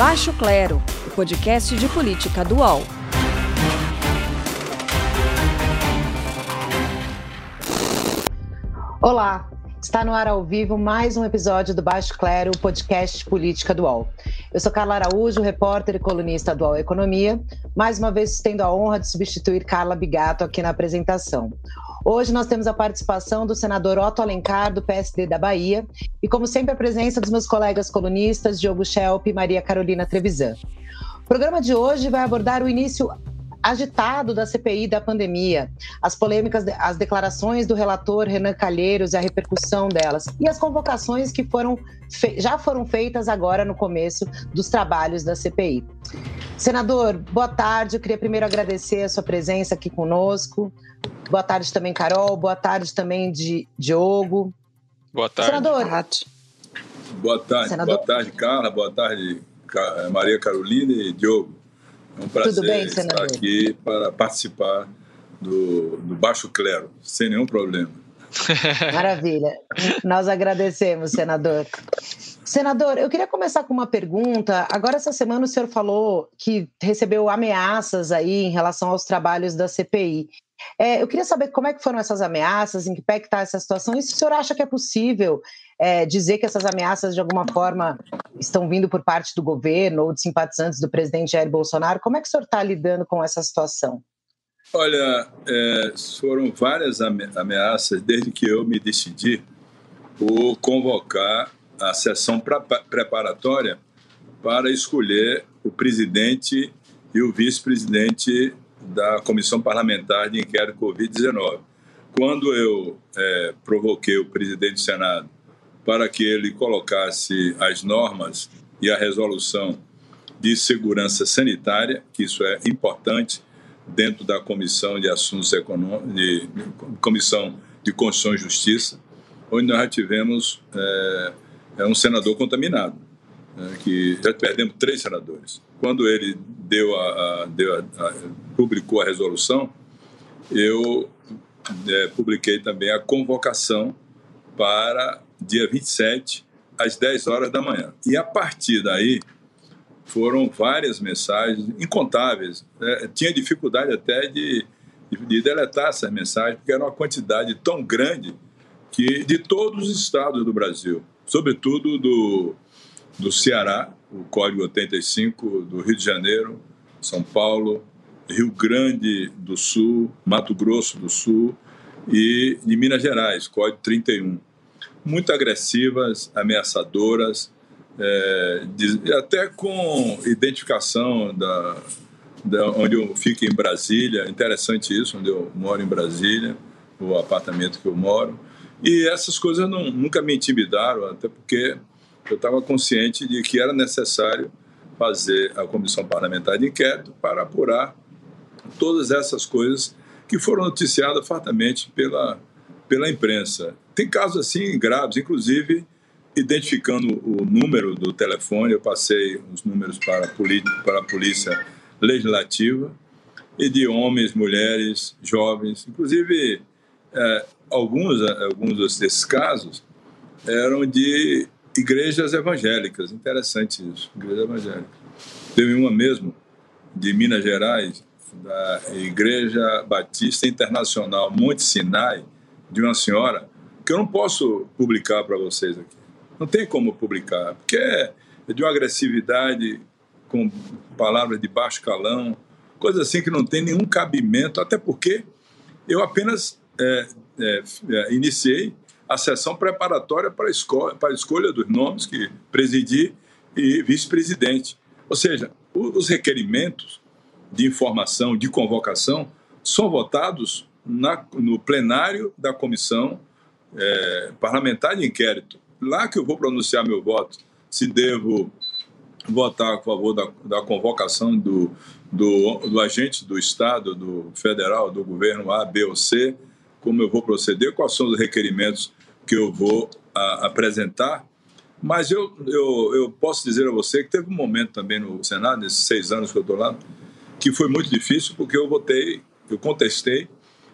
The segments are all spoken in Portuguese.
Baixo Clero, o podcast de política do UOL. Olá, está no ar ao vivo mais um episódio do Baixo Clero, o podcast de política do UOL. Eu sou Carla Araújo, repórter e colunista do UOL Economia, mais uma vez tendo a honra de substituir Carla Bigato aqui na apresentação. Hoje nós temos a participação do senador Otto Alencar, do PSD da Bahia, e como sempre a presença dos meus colegas colunistas Diogo Schelp e Maria Carolina Trevisan. O programa de hoje vai abordar o início agitado da CPI da pandemia, as polêmicas, as declarações do relator Renan Calheiros e a repercussão delas, e as convocações que foram já foram feitas agora no começo dos trabalhos da CPI. Senador, boa tarde. Eu queria primeiro agradecer a sua presença aqui conosco. Boa tarde também, Carol. Boa tarde também, de Diogo. Boa tarde. Senador. Boa tarde. Senador. Boa tarde, Carla. Boa tarde, Maria Carolina e Diogo. É um prazer bem, estar aqui para participar do, do Baixo Clero, sem nenhum problema. Maravilha. Nós agradecemos, senador. Senador, eu queria começar com uma pergunta. Agora, essa semana, o senhor falou que recebeu ameaças aí em relação aos trabalhos da CPI. É, eu queria saber como é que foram essas ameaças, em que pé está essa situação, e se o senhor acha que é possível é, dizer que essas ameaças, de alguma forma, estão vindo por parte do governo ou de simpatizantes do presidente Jair Bolsonaro. Como é que o senhor está lidando com essa situação? Olha, é, foram várias ameaças desde que eu me decidi por convocar a sessão preparatória para escolher o presidente e o vice-presidente da Comissão Parlamentar de Inquérito Covid-19. Quando eu é, provoquei o presidente do Senado para que ele colocasse as normas e a resolução de segurança sanitária, que isso é importante dentro da Comissão de Assuntos Econômicos, de, Comissão de Constituição e Justiça, onde nós já tivemos é, é um senador contaminado, é, que já perdemos três senadores. Quando ele deu a, a, deu a, a publicou a resolução, eu é, publiquei também a convocação para dia 27, às 10 horas da manhã. E a partir daí, foram várias mensagens, incontáveis. É, tinha dificuldade até de, de deletar essas mensagens, porque era uma quantidade tão grande que de todos os estados do Brasil, sobretudo do, do Ceará, o Código 85, do Rio de Janeiro, São Paulo, Rio Grande do Sul, Mato Grosso do Sul e de Minas Gerais, Código 31. Muito agressivas, ameaçadoras, é, de, até com identificação da, da, onde eu fico em Brasília, interessante isso, onde eu moro em Brasília, o apartamento que eu moro. E essas coisas não, nunca me intimidaram, até porque eu estava consciente de que era necessário fazer a comissão parlamentar de inquérito para apurar todas essas coisas que foram noticiadas fartamente pela, pela imprensa. Tem casos assim graves, inclusive identificando o número do telefone, eu passei os números para a, para a polícia legislativa e de homens, mulheres, jovens, inclusive é, alguns, alguns desses casos eram de igrejas evangélicas, interessante isso, igreja evangélica. Teve uma mesmo de Minas Gerais, da Igreja Batista Internacional Monte Sinai, de uma senhora, que eu não posso publicar para vocês aqui. Não tem como publicar, porque é de uma agressividade com palavras de baixo calão, coisa assim que não tem nenhum cabimento, até porque eu apenas é, é, é, iniciei a sessão preparatória para a, escolha, para a escolha dos nomes que presidi e vice-presidente. Ou seja, os requerimentos de informação, de convocação, são votados na, no plenário da comissão é, parlamentar de inquérito. Lá que eu vou pronunciar meu voto, se devo votar a favor da, da convocação do, do, do, agente do Estado, do federal, do governo A, B ou C, como eu vou proceder, quais são os requerimentos que eu vou a, apresentar. Mas eu, eu, eu posso dizer a você que teve um momento também no Senado, nesses seis anos que eu estou lá, que foi muito difícil, porque eu votei, eu contestei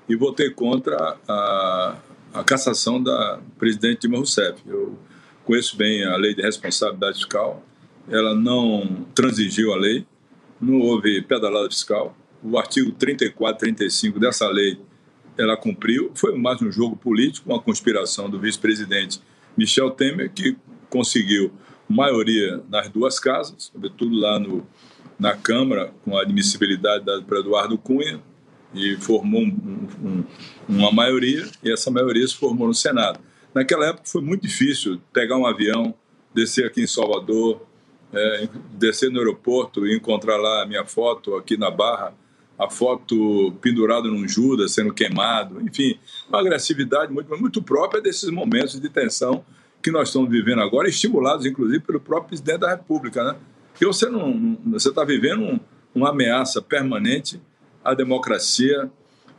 e votei contra a, a cassação da presidente Dilma Rousseff. Eu conheço bem a lei de responsabilidade fiscal, ela não transigiu a lei, não houve pedalada fiscal. O artigo 34, 35 dessa lei, ela cumpriu. Foi mais um jogo político, uma conspiração do vice-presidente Michel Temer, que conseguiu maioria nas duas casas, sobretudo lá no, na Câmara, com a admissibilidade para Eduardo Cunha, e formou um, um, uma maioria, e essa maioria se formou no Senado. Naquela época foi muito difícil pegar um avião, descer aqui em Salvador, é, descer no aeroporto e encontrar lá a minha foto aqui na Barra, a foto pendurada num Judas sendo queimado, enfim, uma agressividade muito, muito própria desses momentos de tensão que nós estamos vivendo agora, estimulados inclusive pelo próprio presidente da República, né? Porque você não, você está vivendo um, uma ameaça permanente à democracia,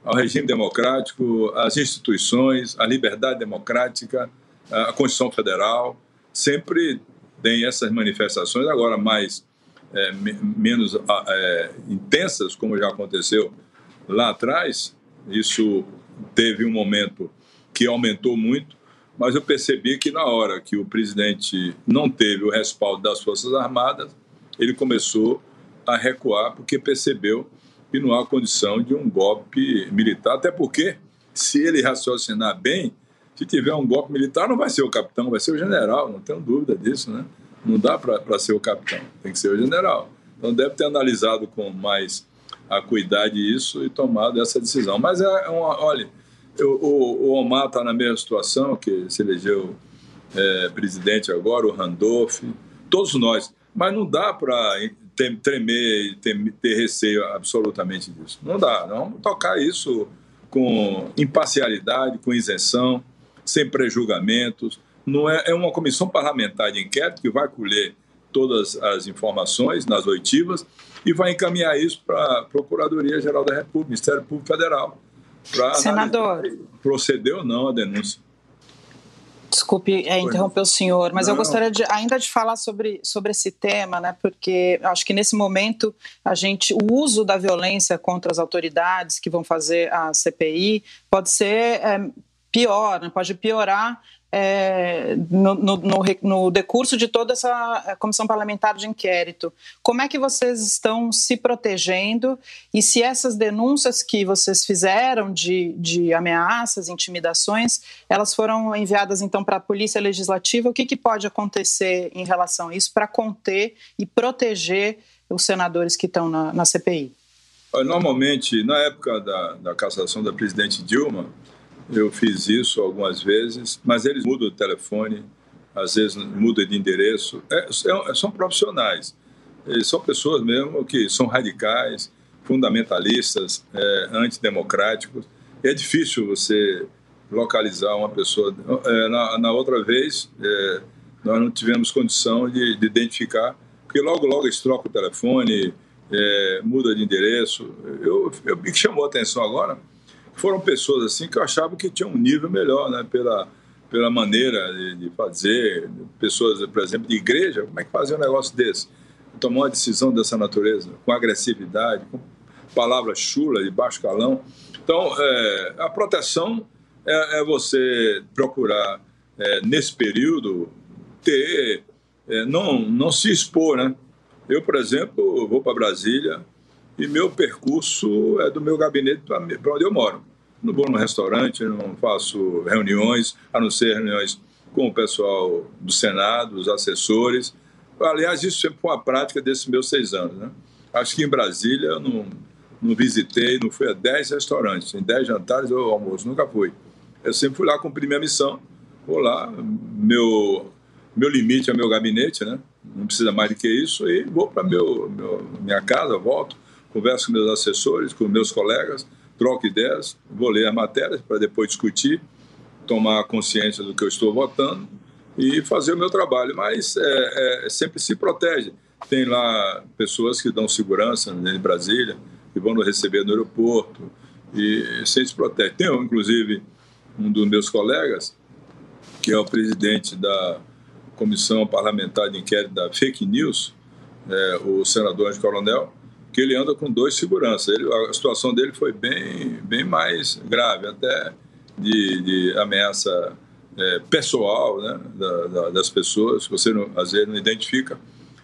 ao regime democrático, às instituições, à liberdade democrática, à Constituição Federal, sempre tem essas manifestações agora mais é, menos é, intensas, como já aconteceu lá atrás. Isso teve um momento que aumentou muito, mas eu percebi que na hora que o presidente não teve o respaldo das Forças Armadas, ele começou a recuar porque percebeu que não há condição de um golpe militar, até porque se ele raciocinar bem, se tiver um golpe militar, não vai ser o capitão, vai ser o general, não tenho dúvida disso, né? Não dá para ser o capitão, tem que ser o general. Então deve ter analisado com mais acuidade isso e tomado essa decisão. Mas é uma, olha, o, o, Omar está na mesma situação, que se elegeu é, presidente agora, o Randolph, todos nós. Mas não dá para tremer e ter, ter receio absolutamente disso. Não dá. Não vamos tocar isso com imparcialidade, com isenção, sem prejulgamentos, não é, é uma comissão parlamentar de inquérito que vai colher todas as informações nas oitivas e vai encaminhar isso para a Procuradoria-Geral da República, Ministério Público Federal, para proceder ou não a denúncia. Desculpe é, interromper o senhor, mas não. eu gostaria de, ainda de falar sobre, sobre esse tema, né, porque acho que nesse momento a gente, o uso da violência contra as autoridades que vão fazer a CPI pode ser é, pior, né, pode piorar é, no, no, no, no, decurso de toda essa é, comissão parlamentar de inquérito. Como é que vocês estão se protegendo e se essas denúncias que vocês fizeram de, de ameaças, intimidações, elas foram enviadas então para a Polícia Legislativa? O que, que pode acontecer em relação a isso para conter e proteger os senadores que estão na, na CPI? Normalmente, na época da, da cassação da presidente Dilma, eu fiz isso algumas vezes, mas eles mudam o telefone, às vezes mudam de endereço. É, é, são profissionais, eles são pessoas mesmo que são radicais, fundamentalistas, é, antidemocráticos. É difícil você localizar uma pessoa. É, na, na, outra vez, é, nós não tivemos condição de, de, identificar, porque logo, logo eles trocam o telefone, muda de endereço. Eu, eu, chamou a atenção agora foram pessoas assim que eu achava que tinham um nível melhor, né? Pela, pela maneira de, de fazer, pessoas, por exemplo, de igreja, como é que fazia um negócio desse? Tomar uma decisão dessa natureza, com agressividade, com palavras chulas, de baixo calão. Então, é, a proteção é, é, você procurar, é, nesse período, ter, é, não, não se expor, né? Eu, por exemplo, vou para Brasília e meu percurso é do meu gabinete para onde eu moro. Não vou no restaurante, não faço reuniões, a não ser reuniões com o pessoal do Senado, os assessores. Aliás, isso sempre foi uma prática desses meus seis anos. Né? Acho que em Brasília eu não, não visitei, não fui a dez restaurantes, em dez jantares ou almoço, nunca fui. Eu sempre fui lá cumprir minha missão. Vou lá, meu, meu limite é meu gabinete, né? não precisa mais do que isso, e vou para meu, meu, minha casa, volto converso com meus assessores, com meus colegas, troco ideias, vou ler as matérias para depois discutir, tomar consciência do que eu estou votando e fazer o meu trabalho. Mas é, é, sempre se protege. Tem lá pessoas que dão segurança em Brasília, que vão nos receber no aeroporto e sempre se protege. Tem, inclusive, um dos meus colegas, que é o presidente da Comissão Parlamentar de Inquérito da Fake News, é, o senador de Coronel, que ele anda com dois seguranças. Ele, a situação dele foi bem, bem mais grave, até de, de ameaça é, pessoal né, da, da, das pessoas, que você não, às vezes não identifica.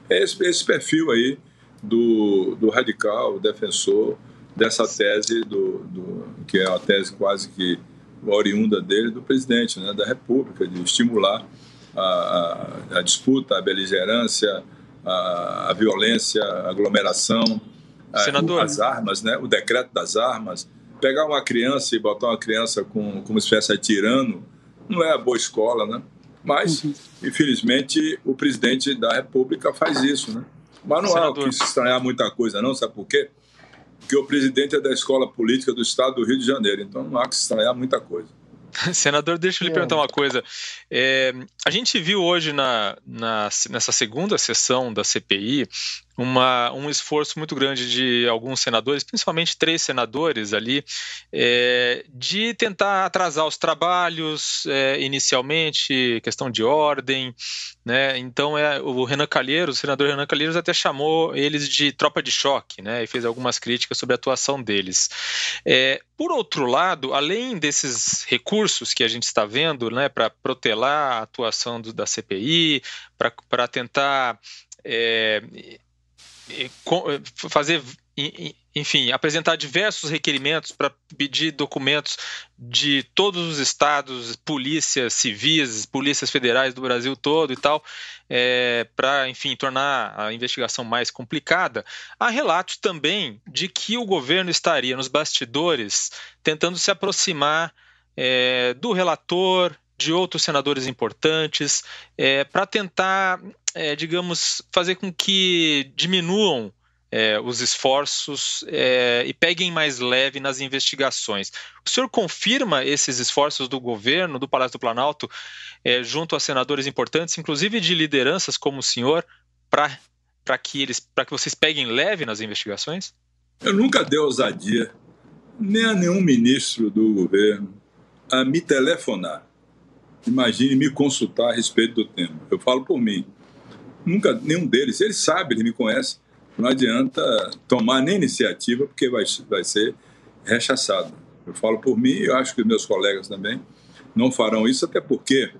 É esse, esse perfil aí do, do radical, defensor dessa tese, do, do, que é a tese quase que oriunda dele, do presidente né, da República, de estimular a, a, a disputa, a beligerância, a, a violência, a aglomeração, a, as armas, né, o decreto das armas. Pegar uma criança e botar uma criança com, como espécie de tirano não é a boa escola, né? Mas, uhum. infelizmente, o presidente da República faz isso, né? Mas não Senador. há o que se estranhar muita coisa, não, sabe por quê? Porque o presidente é da escola política do estado do Rio de Janeiro, então não há que se estranhar muita coisa. Senador, deixa eu lhe é. perguntar uma coisa. É, a gente viu hoje na, na, nessa segunda sessão da CPI uma, um esforço muito grande de alguns senadores, principalmente três senadores ali, é, de tentar atrasar os trabalhos é, inicialmente, questão de ordem, né? Então é o Renan Calheiros, o senador Renan Calheiros até chamou eles de tropa de choque, né? E fez algumas críticas sobre a atuação deles. É, por outro lado, além desses recursos que a gente está vendo, né, para protelar a atuação do, da CPI, para tentar é, fazer, enfim, apresentar diversos requerimentos para pedir documentos de todos os estados, polícias civis, polícias federais do Brasil todo e tal, é, para, enfim, tornar a investigação mais complicada. Há relatos também de que o governo estaria nos bastidores tentando se aproximar é, do relator, de outros senadores importantes, é, para tentar é, digamos, fazer com que diminuam é, os esforços é, e peguem mais leve nas investigações. O senhor confirma esses esforços do governo, do Palácio do Planalto, é, junto a senadores importantes, inclusive de lideranças como o senhor, para que eles, para que vocês peguem leve nas investigações? Eu nunca dei ousadia, nem a nenhum ministro do governo, a me telefonar. Imagine me consultar a respeito do tema. Eu falo por mim. Nunca, nenhum deles. Ele sabe, ele me conhece. Não adianta tomar nem iniciativa, porque vai, vai ser rechaçado. Eu falo por mim e eu acho que meus colegas também não farão isso, até porque,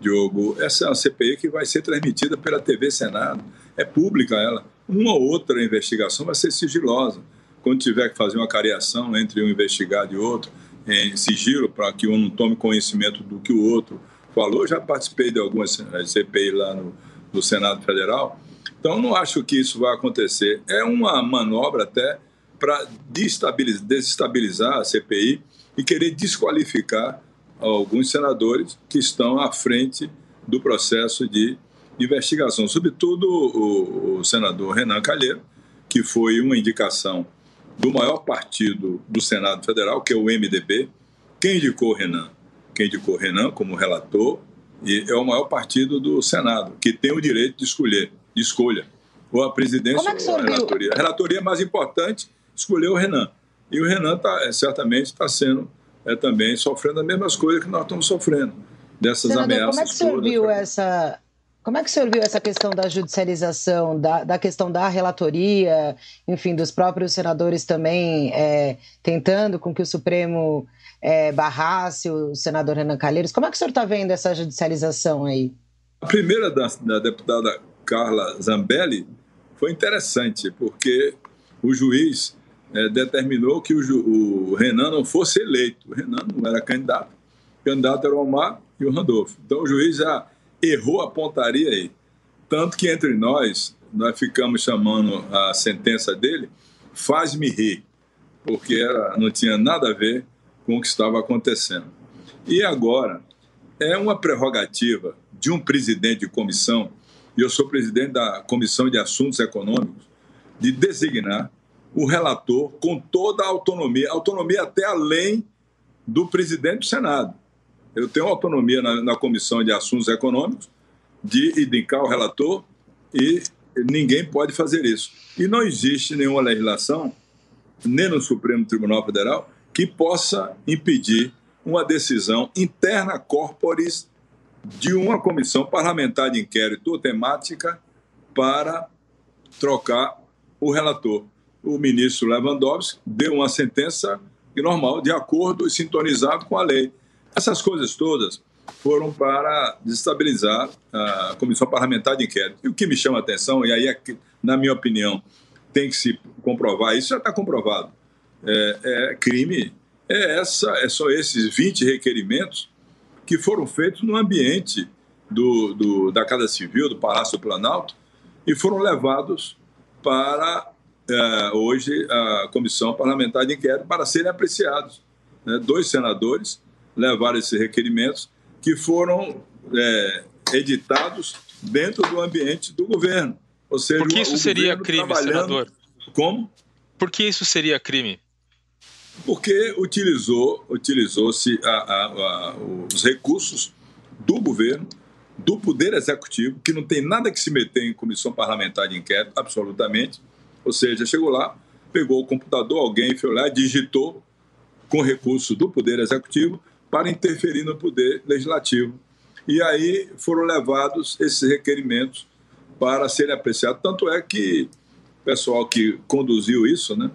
Diogo, essa é CPI que vai ser transmitida pela TV Senado. É pública ela. Uma ou outra investigação vai ser sigilosa. Quando tiver que fazer uma cariação entre um investigado e outro, em sigilo, para que um não tome conhecimento do que o outro falou. Eu já participei de algumas CPI lá no, do Senado Federal. Então, não acho que isso vai acontecer. É uma manobra até para desestabilizar a CPI e querer desqualificar alguns senadores que estão à frente do processo de investigação, sobretudo o, o senador Renan Calheiro, que foi uma indicação do maior partido do Senado Federal, que é o MDB. Quem indicou Renan? Quem indicou Renan como relator e é o maior partido do Senado, que tem o direito de escolher, de escolha, ou a presidência é ou a relatoria. A relatoria mais importante escolheu o Renan. E o Renan tá, é, certamente está sendo é, também sofrendo as mesmas coisas que nós estamos sofrendo, dessas Senador, ameaças. Como é que o senhor viu essa. Como é que o senhor viu essa questão da judicialização, da, da questão da relatoria, enfim, dos próprios senadores também é, tentando com que o Supremo é, barrasse o senador Renan Calheiros. Como é que o senhor está vendo essa judicialização aí? A primeira da, da deputada Carla Zambelli foi interessante, porque o juiz é, determinou que o, o, Renan não fosse eleito. O Renan não era candidato. O candidato era o Omar e o Randolfo. Então o juiz já errou a pontaria aí. Tanto que entre nós, nós ficamos chamando a sentença dele Faz-me rir, porque era, não tinha nada a ver com o que estava acontecendo. E agora, é uma prerrogativa de um presidente de comissão, e eu sou presidente da Comissão de Assuntos Econômicos, de designar o relator com toda a autonomia, autonomia até além do presidente do Senado. Eu tenho autonomia na, na Comissão de Assuntos Econômicos de indicar o relator e ninguém pode fazer isso. E não existe nenhuma legislação, nem no Supremo Tribunal Federal, que possa impedir uma decisão interna corporis de uma comissão parlamentar de inquérito ou temática para trocar o relator. O ministro Lewandowski deu uma sentença normal, de acordo e sintonizado com a lei. Essas coisas todas foram para desestabilizar a Comissão Parlamentar de Inquérito. E o que me chama a atenção, e aí, é que, na minha opinião, tem que se comprovar, isso já está comprovado, é, é, crime, é, essa, é só esses 20 requerimentos que foram feitos no ambiente do, do, da Casa Civil, do Palácio do Planalto, e foram levados para é, hoje a Comissão Parlamentar de Inquérito para serem apreciados. Né? Dois senadores levaram esses requerimentos que foram é, editados dentro do ambiente do governo. Ou seja, Por que isso seria crime, senador? Como? Por que isso seria crime? Porque utilizou, utilizou-se os recursos do governo, do poder executivo, que não tem nada que se meter em comissão parlamentar de inquérito, absolutamente. Ou seja, chegou lá, pegou o computador, alguém foi lá, digitou com recurso do poder executivo para interferir no poder legislativo. E aí foram levados esses requerimentos para serem apreciados. Tanto é que o pessoal que conduziu isso, né,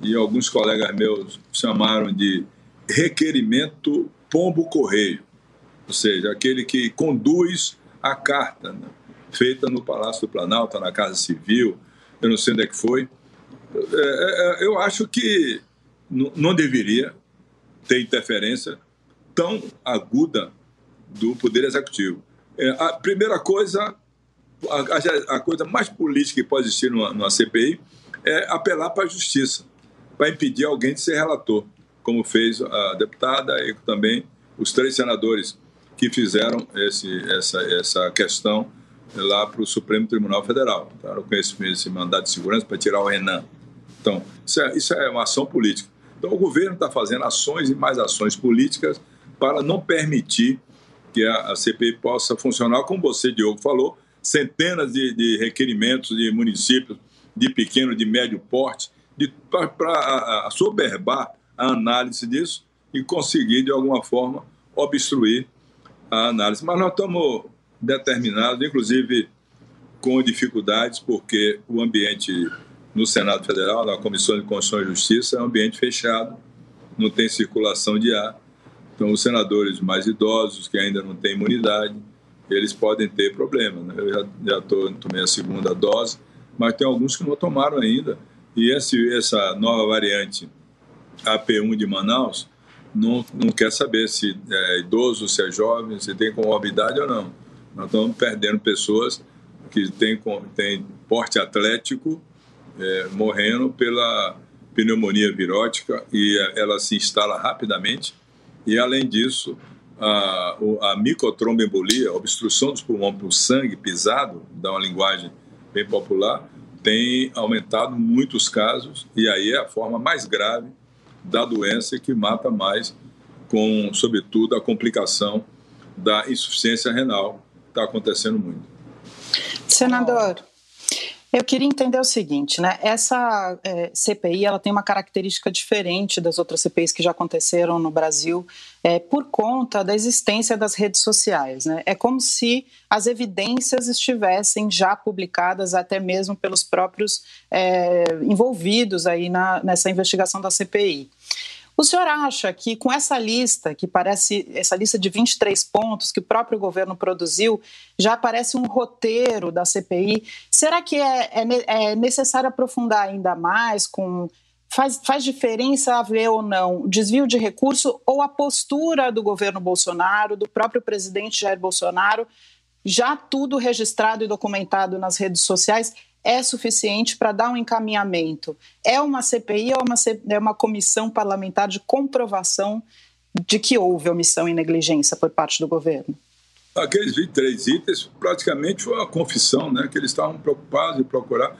e alguns colegas meus chamaram de requerimento pombo-correio, ou seja, aquele que conduz a carta né, feita no Palácio do Planalto, na Casa Civil, eu não sei onde é que foi. É, é, eu acho que não deveria ter interferência tão aguda do Poder Executivo. É, a primeira coisa, a, a, coisa mais política que pode existir numa, numa CPI é apelar para a justiça, para impedir alguém de ser relator, como fez a deputada e também os três senadores que fizeram esse, essa, essa questão lá para o Supremo Tribunal Federal. Tá? Eu conheço esse mandato de segurança para tirar o Renan. Então, isso é, isso é uma ação política. Então, o governo está fazendo ações e mais ações políticas para não permitir que a, a CPI possa funcionar, como você, Diogo, falou, centenas de, de requerimentos de municípios de pequeno, de médio porte, para soberbar a análise disso e conseguir, de alguma forma, obstruir a análise. Mas nós estamos determinados, inclusive com dificuldades, porque o ambiente no Senado Federal, na Comissão de Constituição e Justiça, é um ambiente fechado, não tem circulação de ar. Então, os senadores mais idosos, que ainda não têm imunidade, eles podem ter problema. Né? Eu já, já tô, tomei a segunda dose, mas tem alguns que não tomaram ainda. E esse, essa nova variante AP1 de Manaus não, não quer saber se é idoso, se é jovem, se tem comorbidade ou não. Nós estamos perdendo pessoas que têm, têm porte atlético é, morrendo pela pneumonia virótica e ela se instala rapidamente. E, além disso, a, a a obstrução dos pulmões por sangue pisado, dá uma linguagem bem popular, tem aumentado muitos casos e aí é a forma mais grave da doença que mata mais, com, sobretudo, a complicação da insuficiência renal, está acontecendo muito. Senador, eu queria entender o seguinte, né? Essa é, CPI ela tem uma característica diferente das outras CPIs que já aconteceram no Brasil, é, por conta da existência das redes sociais. Né? É como se as evidências estivessem já publicadas, até mesmo pelos próprios é, envolvidos aí na, nessa investigação da CPI. O senhor acha que com essa lista, que parece essa lista de 23 pontos que o próprio governo produziu, já parece um roteiro da CPI? Será que é, é, é necessário aprofundar ainda mais com Faz, faz, diferença haver ou não desvio de recurso ou a postura do governo Bolsonaro, do próprio presidente Jair Bolsonaro, já tudo registrado e documentado nas redes sociais, é suficiente para dar um encaminhamento. É uma CPI, é uma, é uma comissão parlamentar de comprovação de que houve omissão e negligência por parte do governo? Aqueles 23 itens praticamente foi uma confissão, né, que eles estavam preocupados em procurar.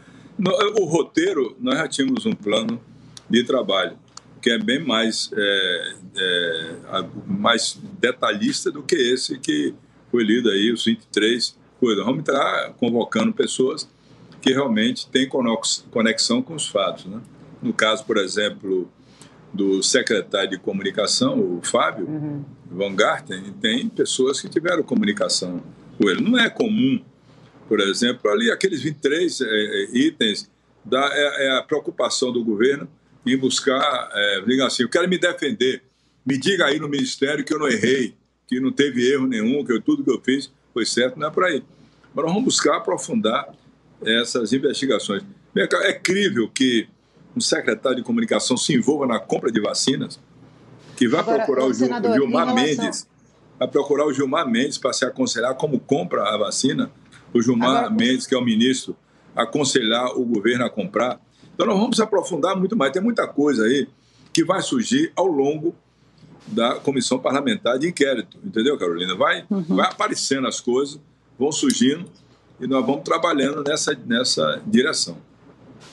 O roteiro, nós já tínhamos um plano de trabalho que é bem mais, é, é, mais detalhista do que esse que foi lido aí, os 23 coisas. Vamos estar convocando pessoas que realmente tem conexão com os fatos. Né? No caso, por exemplo, do secretário de comunicação, o Fábio uhum. Van Garten, tem pessoas que tiveram comunicação com ele. Não é comum, por exemplo, ali aqueles 23 é, é, itens da, é, é, a preocupação do governo em buscar, é, diga assim, eu quero me defender, me diga aí no ministério que eu não errei, que não teve erro nenhum, que eu, tudo que eu fiz foi certo, não é por aí. Mas nós vamos buscar aprofundar essas investigações. É crível que um secretário de comunicação se envolva na compra de vacinas, que vai Agora, procurar o, senador, Gilmar relação... Mendes, vai procurar o Gilmar Mendes para se aconselhar como compra a vacina, o Gilmar Agora... Mendes, que é o ministro, aconselhar o governo a comprar. Então nós vamos aprofundar muito mais. Tem muita coisa aí que vai surgir ao longo da comissão parlamentar de inquérito, entendeu, Carolina? Vai, uhum. vai aparecendo as coisas, vão surgindo e nós vamos trabalhando nessa, nessa direção.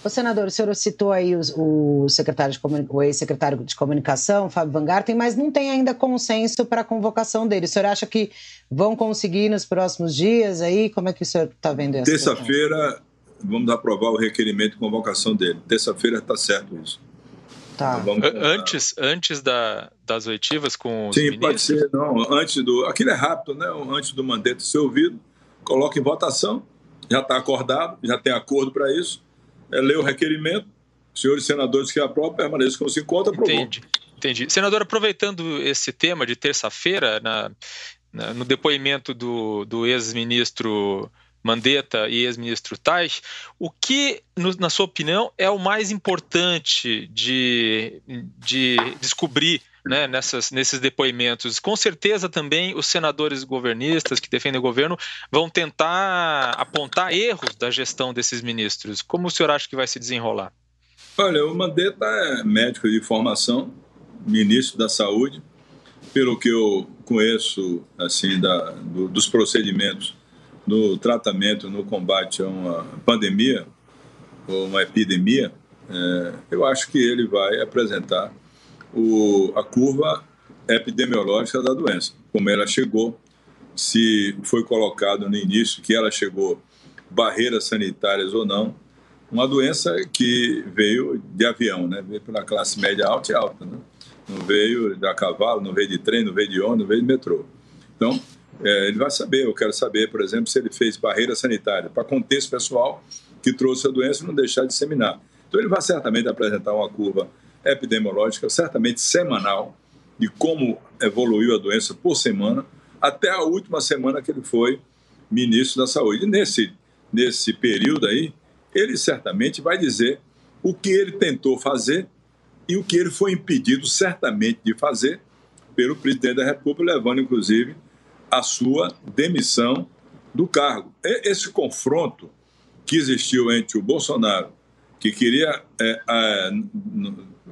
O senador, o senhor citou aí o, o secretário de o ex-secretário de comunicação, Fábio Van Garten, mas não tem ainda consenso para a convocação dele. O senhor acha que vão conseguir nos próximos dias aí? Como é que o senhor está vendo isso? Terça-feira vamos aprovar o requerimento de convocação dele. Terça-feira está certo isso. Tá. Então, antes, antes da, das oitivas com os Sim, ministros? pode ser. Não, antes do. Aquilo é rápido, né? Antes do mandato ser ouvido, coloca em votação, já está acordado, já tem acordo para isso, é, lê o requerimento, senhores senadores que aprovam, permaneçam como se encontra, aprovou. Entendi, entendi. Senador, aproveitando esse tema de terça-feira, na, na, no depoimento do, do ex-ministro Mandetta e ex-ministro Tais, o que, no, na sua opinião, é o mais importante de, de descobrir né, nessas, nesses depoimentos. Com certeza também os senadores governistas que defendem o governo vão tentar apontar erros da gestão desses ministros. Como o senhor acha que vai se desenrolar? Olha, o Mandetta é médico de formação, ministro da Saúde. Pelo que eu conheço assim da, do, dos procedimentos no tratamento, no combate a uma pandemia ou uma epidemia, é, eu acho que ele vai apresentar o, a curva epidemiológica da doença, como ela chegou, se foi colocado no início que ela chegou barreiras sanitárias ou não, uma doença que veio de avião, né? veio pela classe média alta e alta, né? não veio de a cavalo, não veio de trem, não veio de ônibus, não veio de metrô. Então, é, ele vai saber, eu quero saber, por exemplo, se ele fez barreira sanitária para conter esse pessoal que trouxe a doença e não deixar de disseminar. Então, ele vai certamente apresentar uma curva epidemiológica, certamente semanal, de como evoluiu a doença por semana, até a última semana que ele foi ministro da Saúde. E nesse, nesse período aí, ele certamente vai dizer o que ele tentou fazer e o que ele foi impedido certamente de fazer pelo presidente da República, levando inclusive a sua demissão do cargo. Esse confronto que existiu entre o Bolsonaro, que queria é, é,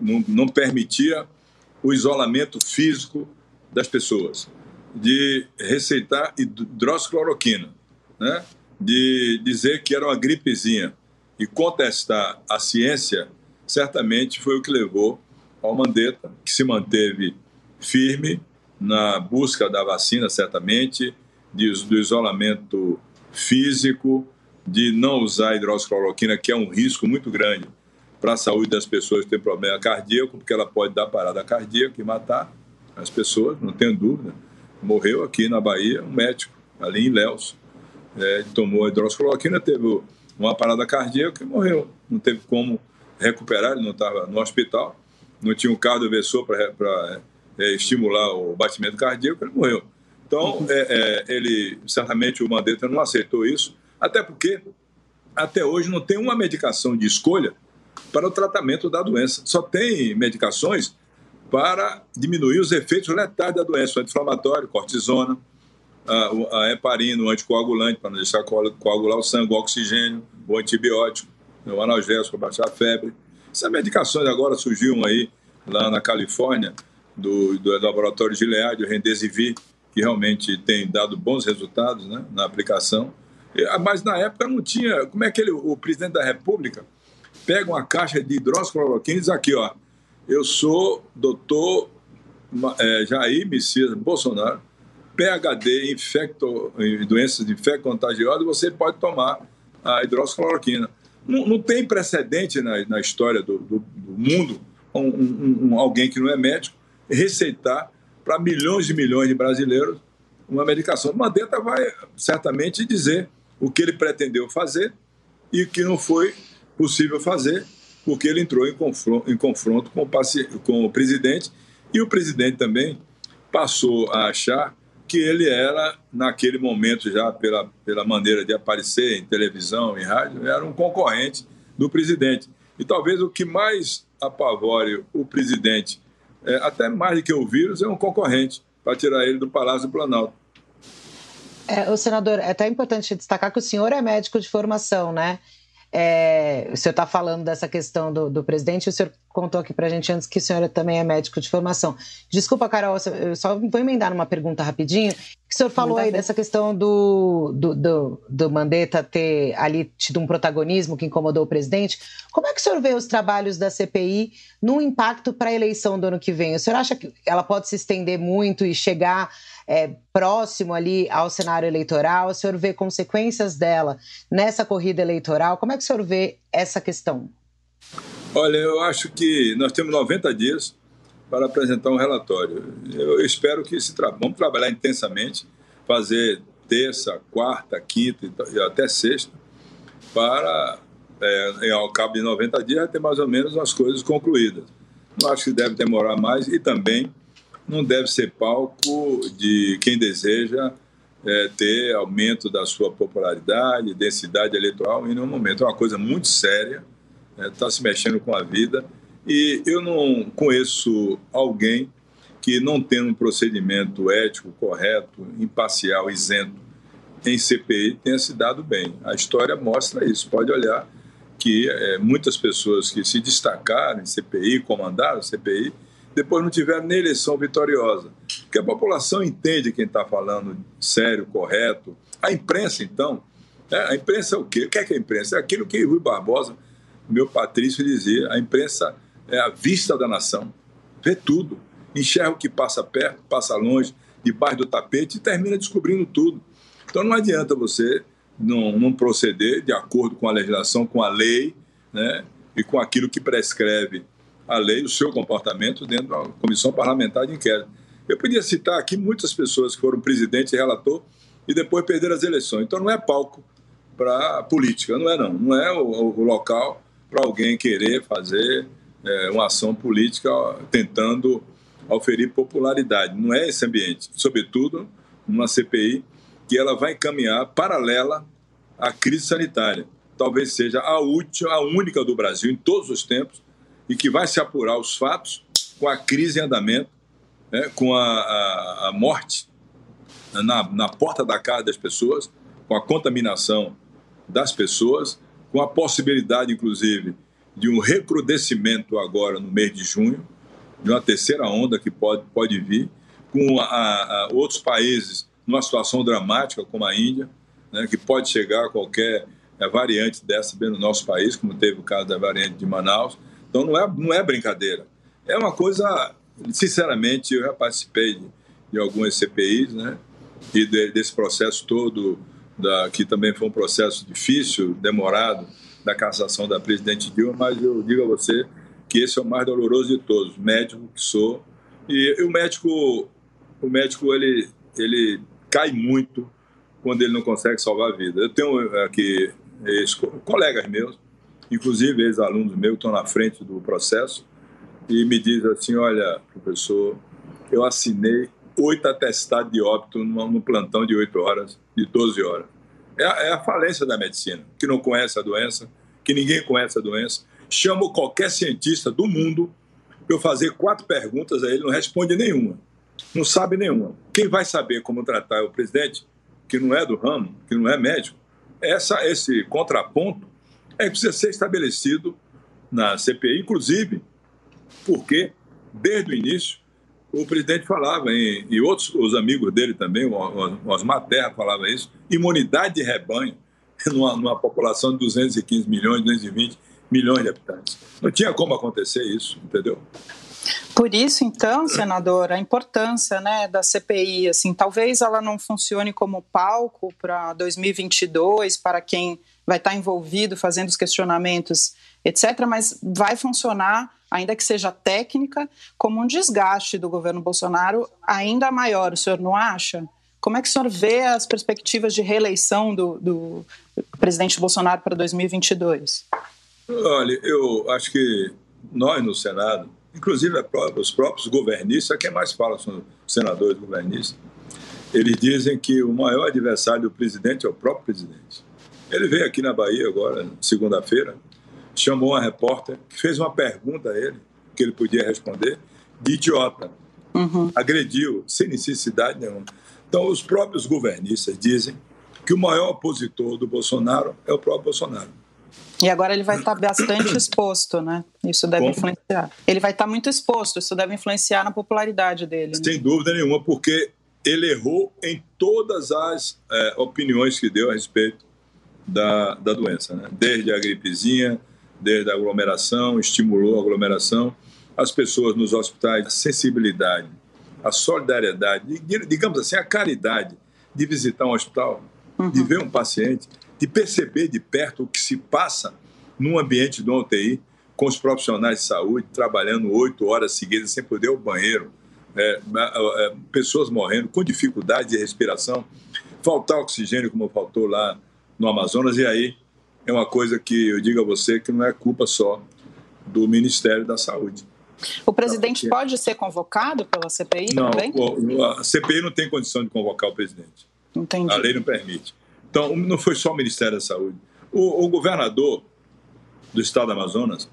não, não permitia o isolamento físico das pessoas, de receitar hidroxicloroquina, né? de dizer que era uma gripezinha e contestar a ciência, certamente foi o que levou ao Mandetta, que se manteve firme na busca da vacina, certamente, de, do isolamento físico, de não usar hidroxicloroquina, que é um risco muito grande para a saúde das pessoas que têm problema cardíaco, porque ela pode dar parada cardíaca e matar as pessoas, não tenho dúvida. Morreu aqui na Bahia um médico, ali em Léus. É, tomou hidroxicloroquina, teve uma parada cardíaca e morreu. Não teve como recuperar, ele não estava no hospital, não tinha um cardioversor para é, estimular o batimento cardíaco, ele morreu. Então, é, é, ele certamente o Mandetta não aceitou isso, até porque até hoje não tem uma medicação de escolha para o tratamento da doença. Só tem medicações para diminuir os efeitos letais da doença, o anti-inflamatório, cortisona, a, a heparina, o anticoagulante, para não deixar coagular o sangue, o oxigênio, o antibiótico, o analgésico para baixar a febre. Essas medicações agora surgiram aí lá na Califórnia, do, do laboratório Gilead, o Rendesivir, que realmente tem dado bons resultados né, na aplicação. Mas na época não tinha. Como é que ele, o presidente da República pega uma caixa de hidroxicloroquina e diz aqui, ó, eu sou doutor é, Jair Messias Bolsonaro, PHD infecto, em doenças de infecto contagiosa, você pode tomar a hidroxicloroquina. Não, não tem precedente na, na história do, do, do mundo um, um, um, alguém que não é médico receitar para milhões e milhões de brasileiros uma medicação. Mandetta vai certamente dizer o que ele pretendeu fazer e o que não foi possível fazer, porque ele entrou em confronto, em confronto com, o com o presidente e o presidente também passou a achar que ele era, naquele momento, já pela, pela maneira de aparecer em televisão, em rádio, era um concorrente do presidente. E talvez o que mais apavore o presidente, é, até mais do que o vírus, é um concorrente, para tirar ele do Palácio do Planalto. É, o senador, é até importante destacar que o senhor é médico de formação, né? É, o senhor está falando dessa questão do, do, presidente, o senhor contou aqui para a gente antes que o senhor também é médico de formação. Desculpa, Carol, eu só vou emendar numa pergunta rapidinho. O senhor falou aí dessa questão do, do, do, do Mandetta ter ali tido um protagonismo que incomodou o presidente. Como é que o senhor vê os trabalhos da CPI no impacto para a eleição do ano que vem? O senhor acha que ela pode se estender muito e chegar é, próximo ali ao cenário eleitoral? O senhor vê consequências dela nessa corrida eleitoral? Como é que o senhor vê essa questão? Olha, eu acho que nós temos 90 dias para apresentar um relatório. Eu espero que se tra vamos trabalhar intensamente, fazer terça, quarta, quinta e até sexta, para, é, ao cabo de 90 dias, ter mais ou menos as coisas concluídas. Não acho que deve demorar mais e também não deve ser palco de quem deseja é, ter aumento da sua popularidade, densidade eleitoral, em um momento. É uma coisa muito séria, está né, é, se mexendo com a vida. E eu não conheço alguém que, não tendo um procedimento ético, correto, imparcial, isento em CPI, tenha se dado bem. A história mostra isso. Pode olhar que é, muitas pessoas que se destacaram em CPI, comandaram CPI, depois não tiveram nem eleição vitoriosa. Porque a população entende quem está falando sério, correto. A imprensa, então, é, a imprensa é o quê? O que é, que é a imprensa? É aquilo que Rui Barbosa, meu Patrício, dizia: a imprensa é a vista da nação, vê tudo, enxerga o que passa perto, passa longe, debaixo do tapete e termina descobrindo tudo. Então não adianta você não, não proceder de acordo com a legislação, com a lei, né, e com aquilo que prescreve a lei, o seu comportamento dentro da comissão parlamentar de inquérito. Eu podia citar aqui muitas pessoas que foram presidente e relator e depois perderam as eleições. Então não é palco para política, não é não. Não é o, o local para alguém querer fazer é, uma ação política tentando oferir popularidade. Não é esse ambiente. Sobretudo numa CPI que ela vai encaminhar paralela à crise sanitária. Talvez seja a última, a única do Brasil em todos os tempos e que vai se apurar os fatos com a crise em andamento, né, com a, a, a morte na, na porta da casa das pessoas, com a contaminação das pessoas, com a possibilidade, inclusive, de um recrudescimento agora no mês de junho, de uma terceira onda que pode, pode vir, com a, a outros países numa situação dramática, como a Índia, né, que pode chegar a qualquer a variante dessa no nosso país, como teve o caso da variante de Manaus. Então não é, não é brincadeira. É uma coisa, sinceramente, eu já participei de, de algumas CPIs, né? E de, desse processo todo, da, que também foi um processo difícil, demorado, da cassação da presidente Dilma, mas eu digo a você que esse é o mais doloroso de todos, médico que sou. E, e o médico, o médico ele, ele cai muito quando ele não consegue salvar a vida. Eu tenho aqui colegas meus inclusive ex-alunos meus estão na frente do processo, e me diz assim: olha, professor, eu assinei oito atestados de óbito no plantão de oito horas, de 12 horas. É a, é a, falência da medicina, que não conhece a doença, que ninguém conhece a doença. Chamo qualquer cientista do mundo para eu fazer quatro perguntas a ele, não responde nenhuma. Não sabe nenhuma. Quem vai saber como tratar o presidente, que não é do ramo, que não é médico, essa, esse contraponto é que precisa ser estabelecido na CPI, inclusive porque, desde o início, o presidente falava, em, e outros os amigos dele também, o Osmar Terra falava isso, imunidade de rebanho numa, numa população de 215 milhões, 220 milhões de habitantes. Não tinha como acontecer isso, entendeu? Por isso, então, senador, a importância né, da CPI, assim, talvez ela não funcione como palco para 2022, para quem vai estar envolvido fazendo os questionamentos, etc., mas vai funcionar, ainda que seja técnica, como um desgaste do governo Bolsonaro ainda maior. O senhor não acha? Como é que o senhor vê as perspectivas de reeleição do, do presidente Bolsonaro para 2022? Olha, eu acho que nós no Senado, inclusive os próprios governistas, quem mais fala são senadores governistas, eles dizem que o maior adversário do presidente é o próprio presidente. Ele veio aqui na Bahia agora, segunda-feira, chamou uma repórter que fez uma pergunta a ele, que ele podia responder, de idiota. Uhum. Agrediu, sem necessidade nenhuma. Então, os próprios governistas dizem que o maior opositor do Bolsonaro é o próprio Bolsonaro. E agora ele vai estar bastante exposto, né? Isso deve Como? influenciar. Ele vai estar muito exposto, isso deve influenciar na popularidade dele. Né? Sem dúvida nenhuma, porque ele errou em todas as é, opiniões que deu a respeito da, da doença, né? Desde a gripezinha, desde a aglomeração, estimulou a aglomeração, as pessoas nos hospitais, a sensibilidade, a solidariedade, digamos assim, a caridade de visitar um hospital, uhum. de ver um paciente, de perceber de perto o que se passa num ambiente de uma UTI, com os profissionais de saúde trabalhando oito horas seguidas sem poder ir ao banheiro, é, é, pessoas morrendo com dificuldade de respiração, faltar oxigênio como faltou lá no Amazonas, e aí é uma coisa que eu digo a você que não é culpa só do Ministério da Saúde. O presidente Porque... pode ser convocado pela CPI não, também? a CPI não tem condição de convocar o presidente. Entendi. A lei não permite. Então, não foi só o Ministério da Saúde. O, o governador do estado do Amazonas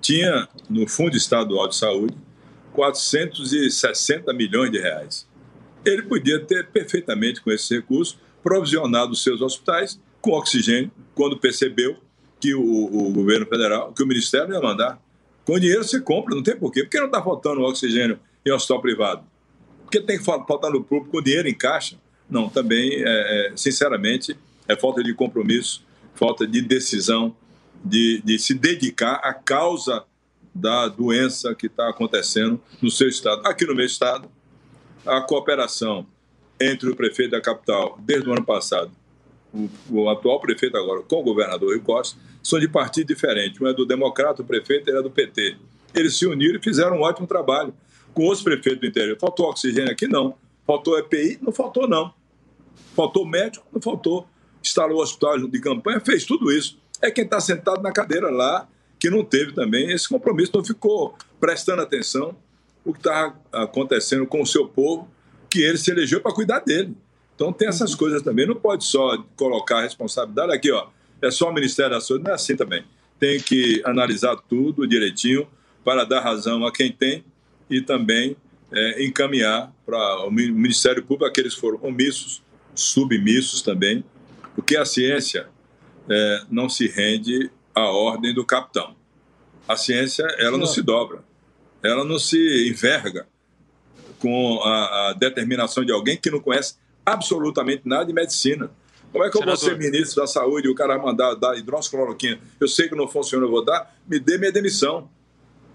tinha, no Fundo Estadual de Saúde, 460 milhões de reais. Ele podia ter perfeitamente, com esse recurso, provisionado os seus hospitais com oxigênio, quando percebeu que o, o governo federal, que o Ministério ia mandar. Com dinheiro você compra, não tem porquê. Por que não está faltando oxigênio em hospital privado? Porque tem que faltar no público com dinheiro em caixa? Não, também, é, é, sinceramente, é falta de compromisso, falta de decisão, de, de se dedicar à causa da doença que está acontecendo no seu estado. Aqui no meu estado, a cooperação entre o prefeito da capital, desde o ano passado, o, o atual prefeito agora, com o governador Rio Costa, são de partido diferente. Um é do Democrata, o prefeito era é do PT. Eles se uniram e fizeram um ótimo trabalho com os prefeitos do interior. Faltou oxigênio aqui? Não. Faltou EPI? Não faltou, não. Faltou médico? Não faltou. Instalou hospital de campanha? Fez tudo isso. É quem está sentado na cadeira lá que não teve também esse compromisso, não ficou prestando atenção o que está acontecendo com o seu povo, que ele se elegeu para cuidar dele. Então tem essas coisas também. Não pode só colocar a responsabilidade aqui, ó. É só o Ministério da Saúde, não é assim também. Tem que analisar tudo direitinho para dar razão a quem tem e também é, encaminhar para o Ministério Público aqueles que foram omissos, submissos também, porque a ciência é, não se rende à ordem do capitão. A ciência, ela não se dobra, ela não se enverga com a, a determinação de alguém que não conhece absolutamente nada de medicina. Como é que eu vou ser ministro da saúde e o cara mandar dar hidroxicloroquina? Eu sei que não funciona, eu vou dar, me dê minha demissão.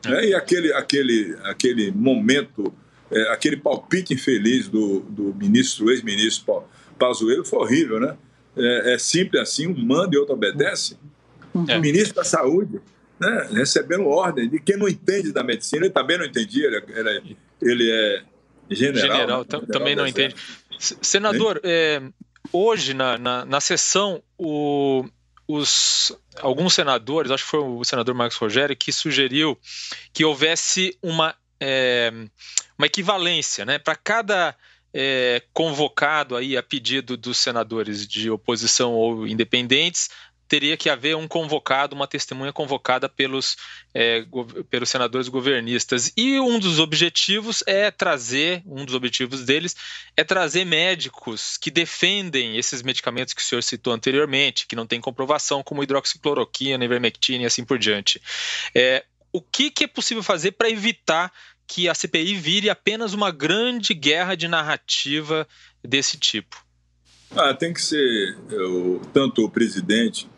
É. Né? E aquele, aquele, aquele momento, é, aquele palpite infeliz do, do ministro, ex-ministro Pazuello foi horrível, né? É, é, simples assim, um manda e outro obedece. É. O ministro da saúde, né, recebendo ordem de quem não entende da medicina, ele também não entendia, ele, era, ele é general. General, né? também não entende. Senador, é, hoje na, na, na sessão, o, os, alguns senadores, acho que foi o senador Marcos Rogério, que sugeriu que houvesse uma, é, uma equivalência, né? Para cada é, convocado aí a pedido dos senadores de oposição ou independentes, teria que haver um convocado, uma testemunha convocada pelos, é, pelos senadores governistas. E um dos objetivos é trazer, um dos objetivos deles é trazer médicos que defendem esses medicamentos que o senhor citou anteriormente, que não tem comprovação, como hidroxicloroquina, ivermectina e assim por diante. É, o que, que é possível fazer para evitar que a CPI vire apenas uma grande guerra de narrativa desse tipo? Ah, tem que ser eu, tanto o presidente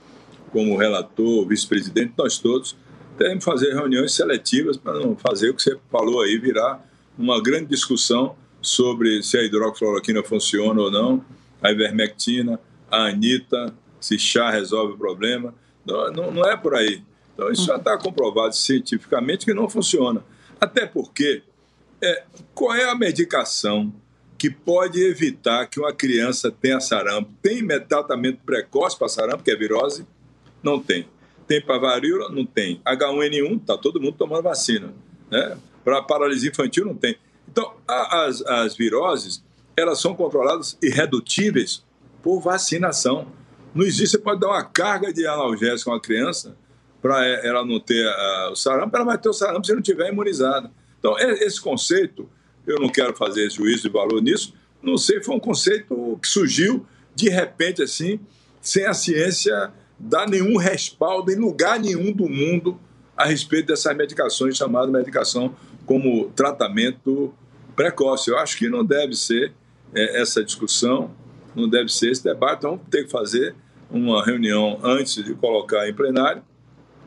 como relator, vice-presidente, nós todos devemos fazer reuniões seletivas para não fazer o que você falou aí, virar uma grande discussão sobre se a hidroxicloroquina funciona ou não, a ivermectina, a anita, se chá resolve o problema. Não, não, não é por aí. Então, isso já está comprovado cientificamente que não funciona. Até porque, é, qual é a medicação que pode evitar que uma criança tenha sarampo? Tem tratamento precoce para sarampo, que é virose? Não tem. Tem para varíola? Não tem. H1N1, está todo mundo tomando vacina. Né? Para paralisia infantil, não tem. Então, as, as viroses, elas são controladas e redutíveis por vacinação. Não existe, você pode dar uma carga de analgésico a uma criança para ela não ter uh, o sarampo, ela vai ter o sarampo se não tiver imunizada. Então, esse conceito, eu não quero fazer juízo de valor nisso, não sei, foi um conceito que surgiu de repente assim, sem a ciência dar nenhum respaldo em lugar nenhum do mundo a respeito dessas medicações chamadas medicação como tratamento precoce. Eu acho que não deve ser é, essa discussão, não deve ser esse debate. Então, vamos ter que fazer uma reunião antes de colocar em plenário,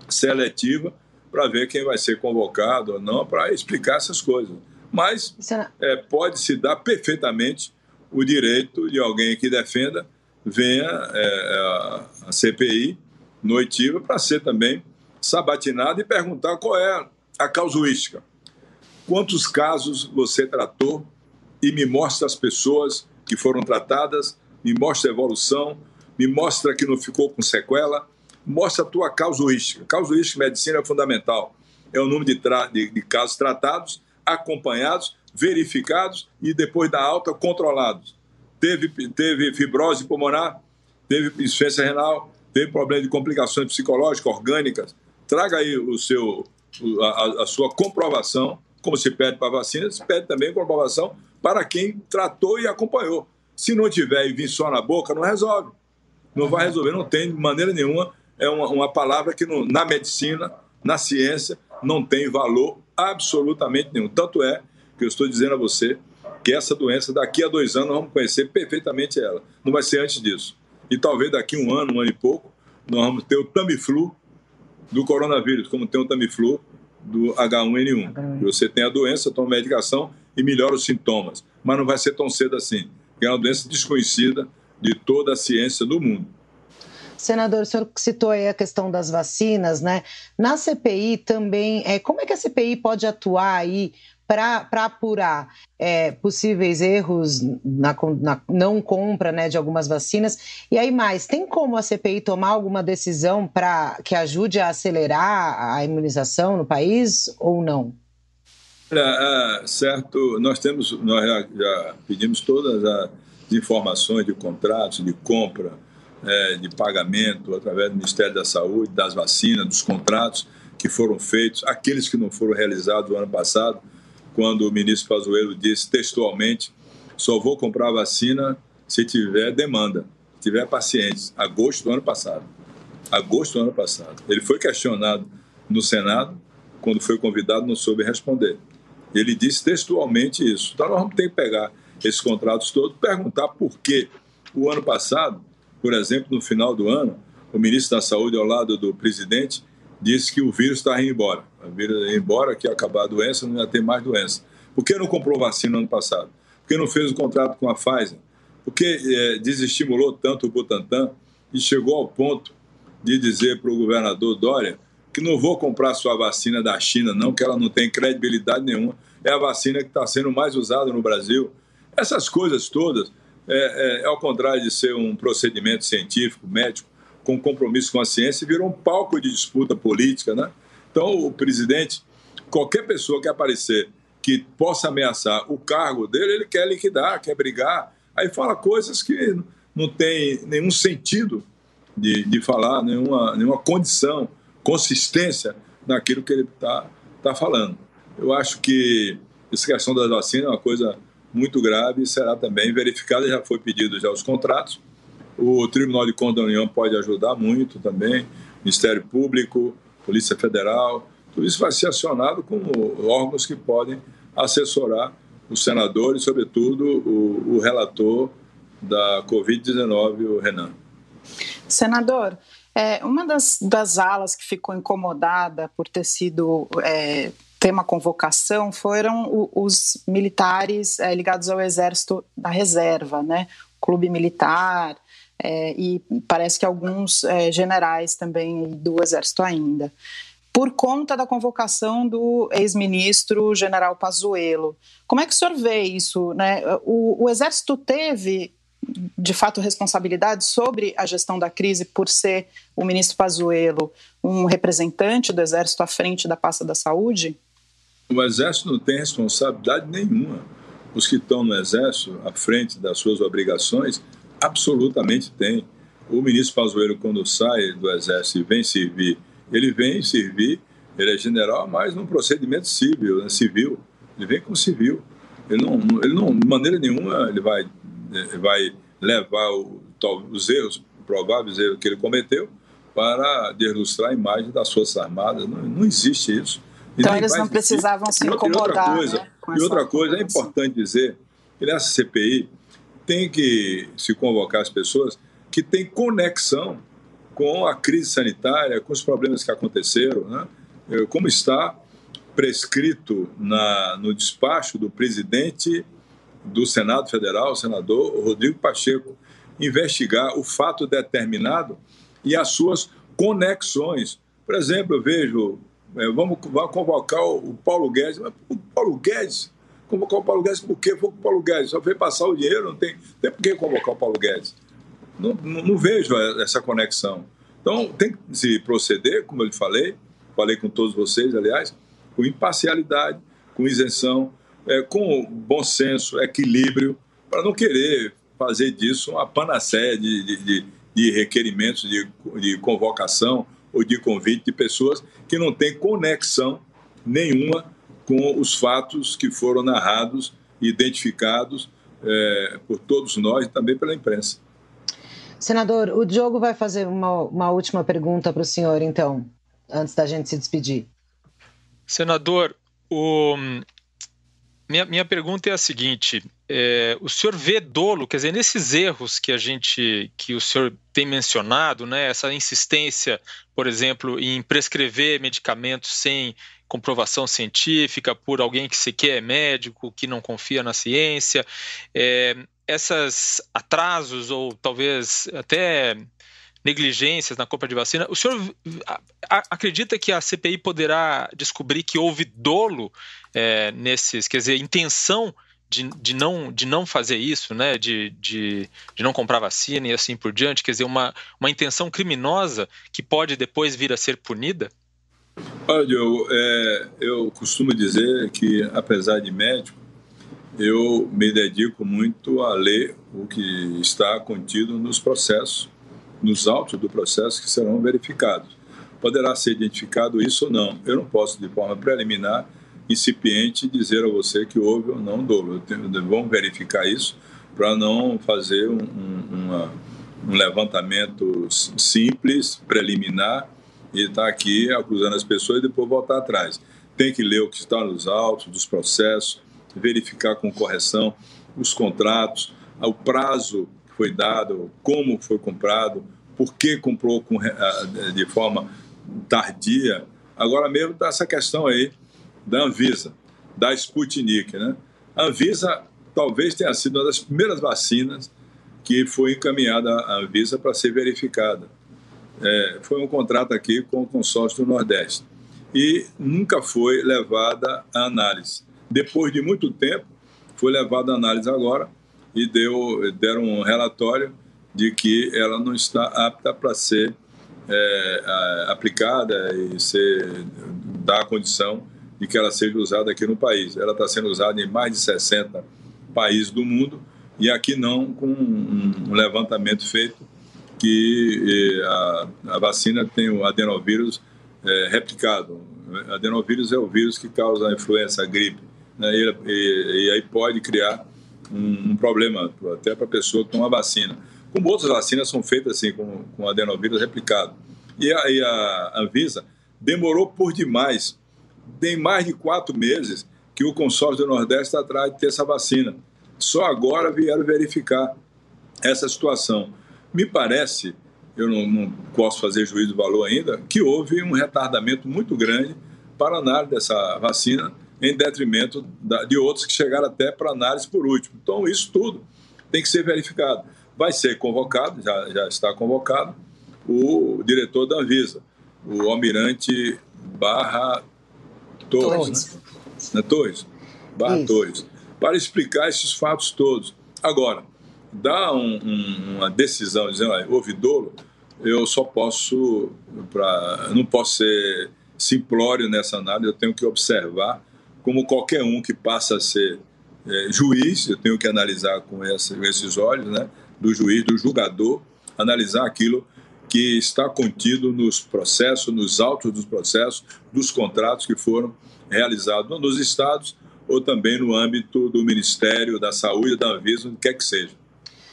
seletiva, para ver quem vai ser convocado ou não, para explicar essas coisas. Mas é, pode se dar perfeitamente o direito de alguém que defenda venha é, a, a CPI noitiva para ser também sabatinado e perguntar qual é a causuística. Quantos casos você tratou e me mostra as pessoas que foram tratadas, me mostra a evolução, me mostra que não ficou com sequela, mostra a tua causuística. Causuística medicina é fundamental. É o número de, de, de casos tratados, acompanhados, verificados e depois da alta controlados. Teve, teve fibrose pulmonar, teve insuficiência renal, teve problema de complicações psicológicas, orgânicas. Traga aí o seu, a, a sua comprovação, como se pede para vacina, se pede também comprovação para quem tratou e acompanhou. Se não tiver e vir só na boca, não resolve. Não vai resolver, não tem de maneira nenhuma. É uma, uma palavra que na medicina, na ciência, não tem valor absolutamente nenhum. Tanto é que eu estou dizendo a você que essa doença, daqui a dois anos, nós vamos conhecer perfeitamente ela. Não vai ser antes disso. E talvez daqui um ano, um ano e pouco, nós vamos ter o Tamiflu do coronavírus, como tem o Tamiflu do H1N1. Você tem a doença, toma medicação e melhora os sintomas. Mas não vai ser tão cedo assim, é uma doença desconhecida de toda a ciência do mundo. Senador, o senhor citou aí a questão das vacinas, né? Na CPI também, é, como é que a CPI pode atuar aí para apurar é, possíveis erros na, na, não compra né, de algumas vacinas? E aí mais, tem como a CPI tomar alguma decisão para que ajude a acelerar a imunização no país ou não? É, é, certo, nós temos, nós já, já pedimos todas as informações de contratos, de compra, é, de pagamento através do Ministério da Saúde, das vacinas, dos contratos que foram feitos, aqueles que não foram realizados no ano passado, quando o ministro Pazuello disse textualmente: só vou comprar vacina se tiver demanda, se tiver pacientes. Agosto do ano passado. Agosto do ano passado. Ele foi questionado no Senado, quando foi convidado, não soube responder. Ele disse textualmente isso. Então nós vamos ter que pegar esses contratos todos, perguntar por que o ano passado por exemplo, no final do ano, o ministro da Saúde, ao lado do presidente, disse que o vírus está indo embora. Embora, que acabar a doença, não ia ter mais doença. Por que não comprou vacina no ano passado? Por que não fez o contrato com a Pfizer? Por que é, desestimulou tanto o Butantan e chegou ao ponto de dizer para o governador Dória que não vou comprar sua vacina da China, não, que ela não tem credibilidade nenhuma. É a vacina que está sendo mais usada no Brasil. Essas coisas todas é, é, ao contrário de ser um procedimento científico, médico, com compromisso com a ciência, virou um palco de disputa política. Né? Então, o presidente, qualquer pessoa que aparecer que possa ameaçar o cargo dele, ele quer liquidar, quer brigar. Aí fala coisas que não tem nenhum sentido de, de falar, nenhuma, nenhuma condição, consistência naquilo que ele está tá falando. Eu acho que essa questão das vacinas é uma coisa muito grave e será também verificada. Já foi pedido já os contratos. O Tribunal de Contas da União pode ajudar muito também, Ministério Público, Polícia Federal, tudo isso vai ser acionado como órgãos que podem assessorar os senadores, sobretudo o, o relator da Covid-19, o Renan. Senador, é, uma das, das alas que ficou incomodada por ter sido é, tema convocação foram os militares é, ligados ao exército da reserva, né? Clube militar é, e parece que alguns é, generais também do exército ainda. Por conta da convocação do ex-ministro general Pazuello. Como é que o senhor vê isso? Né? O, o exército teve de fato responsabilidade sobre a gestão da crise por ser o ministro Pazuello um representante do exército à frente da pasta da saúde? O Exército não tem responsabilidade nenhuma. os que estão no Exército, à frente das suas obrigações, absolutamente têm. O ministro Pazuello, quando sai do Exército e vem servir, ele vem servir, ele é general, mas num procedimento civil, né, civil. Ele vem com civil. Ele não, ele não, de maneira nenhuma, ele vai, ele vai levar o, os erros, prováveis erros que ele cometeu, para deslustrar a imagem das Forças Armadas. Não, não existe isso. Então eles não precisavam se incomodar. E outra coisa, né, e outra coisa é importante dizer que nessa CPI tem que se convocar as pessoas que têm conexão com a crise sanitária, com os problemas que aconteceram, né? como está prescrito na, no despacho do presidente do Senado Federal, o senador Rodrigo Pacheco, investigar o fato determinado e as suas conexões. Por exemplo, eu vejo, é, vamos, vamos convocar o Paulo Guedes, mas o Paulo Guedes, convocar o Paulo Guedes por quê? Foi o Paulo Guedes, só veio passar o dinheiro, não tem, tem por que convocar o Paulo Guedes. Não, não, não vejo essa conexão. Então, tem que se proceder, como eu lhe falei, falei com todos vocês, aliás, com imparcialidade, com isenção, é, com bom senso, equilíbrio, para não querer fazer disso uma panaceia de, de, de, de requerimentos de, de convocação ou de convite de pessoas que não têm conexão nenhuma com os fatos que foram narrados e identificados é, por todos nós e também pela imprensa. Senador, o Diogo vai fazer uma, uma última pergunta para o senhor, então, antes da gente se despedir. Senador, o, minha, minha pergunta é a seguinte: é, o senhor vê dolo, quer dizer, nesses erros que a gente, que o senhor tem mencionado, né, essa insistência, por exemplo, em prescrever medicamentos sem comprovação científica por alguém que sequer é médico, que não confia na ciência, é, esses atrasos ou talvez até negligências na compra de vacina. O senhor acredita que a CPI poderá descobrir que houve dolo é, nesses, quer dizer, intenção de, de, não, de não fazer isso, né? De, de, de não comprar vacina e assim por diante, quer dizer, uma, uma intenção criminosa que pode depois vir a ser punida? Olha, eu, é, eu costumo dizer que, apesar de médico, eu me dedico muito a ler o que está contido nos processos nos autos do processo que serão verificados. Poderá ser identificado isso ou não. Eu não posso, de forma preliminar, incipiente, dizer a você que houve ou não dolo. Vamos verificar isso para não fazer um, uma, um levantamento simples, preliminar, e estar tá aqui acusando as pessoas e depois voltar atrás. Tem que ler o que está nos autos dos processos, verificar com correção os contratos, o prazo foi dado, como foi comprado, por que comprou com, de forma tardia. Agora mesmo está essa questão aí da Anvisa, da Sputnik. Né? A Anvisa talvez tenha sido uma das primeiras vacinas que foi encaminhada à Anvisa para ser verificada. É, foi um contrato aqui com o consórcio do Nordeste e nunca foi levada à análise. Depois de muito tempo, foi levada à análise agora e deu, deram um relatório de que ela não está apta para ser é, aplicada e ser, dar a condição de que ela seja usada aqui no país. Ela está sendo usada em mais de 60 países do mundo e aqui não, com um levantamento feito que a, a vacina tem o adenovírus é, replicado. Adenovírus é o vírus que causa a influenza, a gripe, né? e, e, e aí pode criar um, um problema até para a pessoa que toma vacina. Como outras vacinas são feitas assim, com, com adenovírus replicado. E a, e a Anvisa demorou por demais. Tem mais de quatro meses que o consórcio do Nordeste está atrás de ter essa vacina. Só agora vieram verificar essa situação. Me parece, eu não, não posso fazer juízo de valor ainda, que houve um retardamento muito grande para a análise dessa vacina em detrimento de outros que chegaram até para análise por último. Então, isso tudo tem que ser verificado. Vai ser convocado, já, já está convocado, o diretor da Anvisa, o almirante Barra Torres, Torres. Né? Torres? Barra isso. Torres, para explicar esses fatos todos. Agora, dar um, um, uma decisão dizendo, olha, houve dolo, eu só posso, pra, não posso ser simplório nessa análise, eu tenho que observar como qualquer um que passa a ser é, juiz, eu tenho que analisar com essa, esses olhos, né, do juiz, do julgador, analisar aquilo que está contido nos processos, nos autos dos processos, dos contratos que foram realizados nos estados ou também no âmbito do Ministério da Saúde, da Anvisa, o que quer que seja.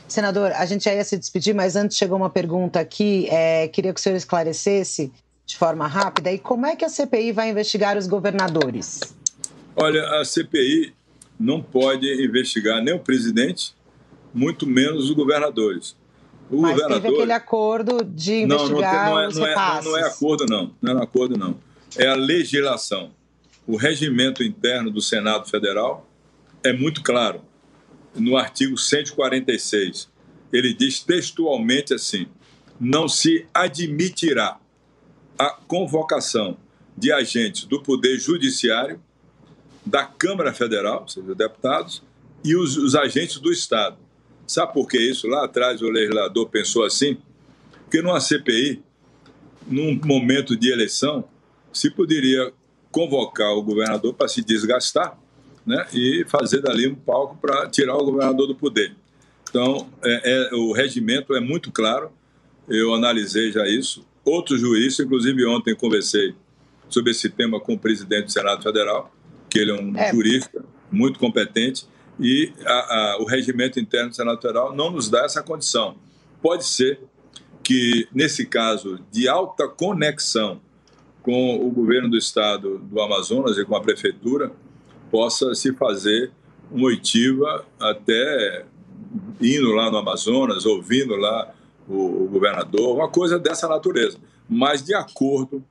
Senador, a gente já ia se despedir, mas antes chegou uma pergunta aqui, é, queria que o senhor esclarecesse de forma rápida, e como é que a CPI vai investigar os governadores? Olha, a CPI não pode investigar nem o presidente, muito menos os governadores. O Mas governador... teve aquele acordo de investigar não, não, é, não, é, não, é, acordo, não. Não é acordo, não. É a legislação. O regimento interno do Senado Federal é muito claro. No artigo 146, ele diz textualmente assim: não se admitirá a convocação de agentes do Poder Judiciário, da Câmara Federal, ou seja, deputados, e os, os agentes do Estado Sabe por que isso? Lá atrás o legislador pensou assim? Porque numa CPI, num momento de eleição, se poderia convocar o governador para se desgastar né, e fazer dali um palco para tirar o governador do poder. Então, é, é, o regimento é muito claro, eu analisei já isso. Outros juízes, inclusive ontem conversei sobre esse tema com o presidente do Senado Federal, que ele é um é. jurista muito competente, e a, a, o regimento interno do Senado Federal não nos dá essa condição. Pode ser que, nesse caso de alta conexão com o governo do estado do Amazonas e com a prefeitura, possa se fazer uma oitiva até indo lá no Amazonas, ouvindo lá o, o governador, uma coisa dessa natureza, mas de acordo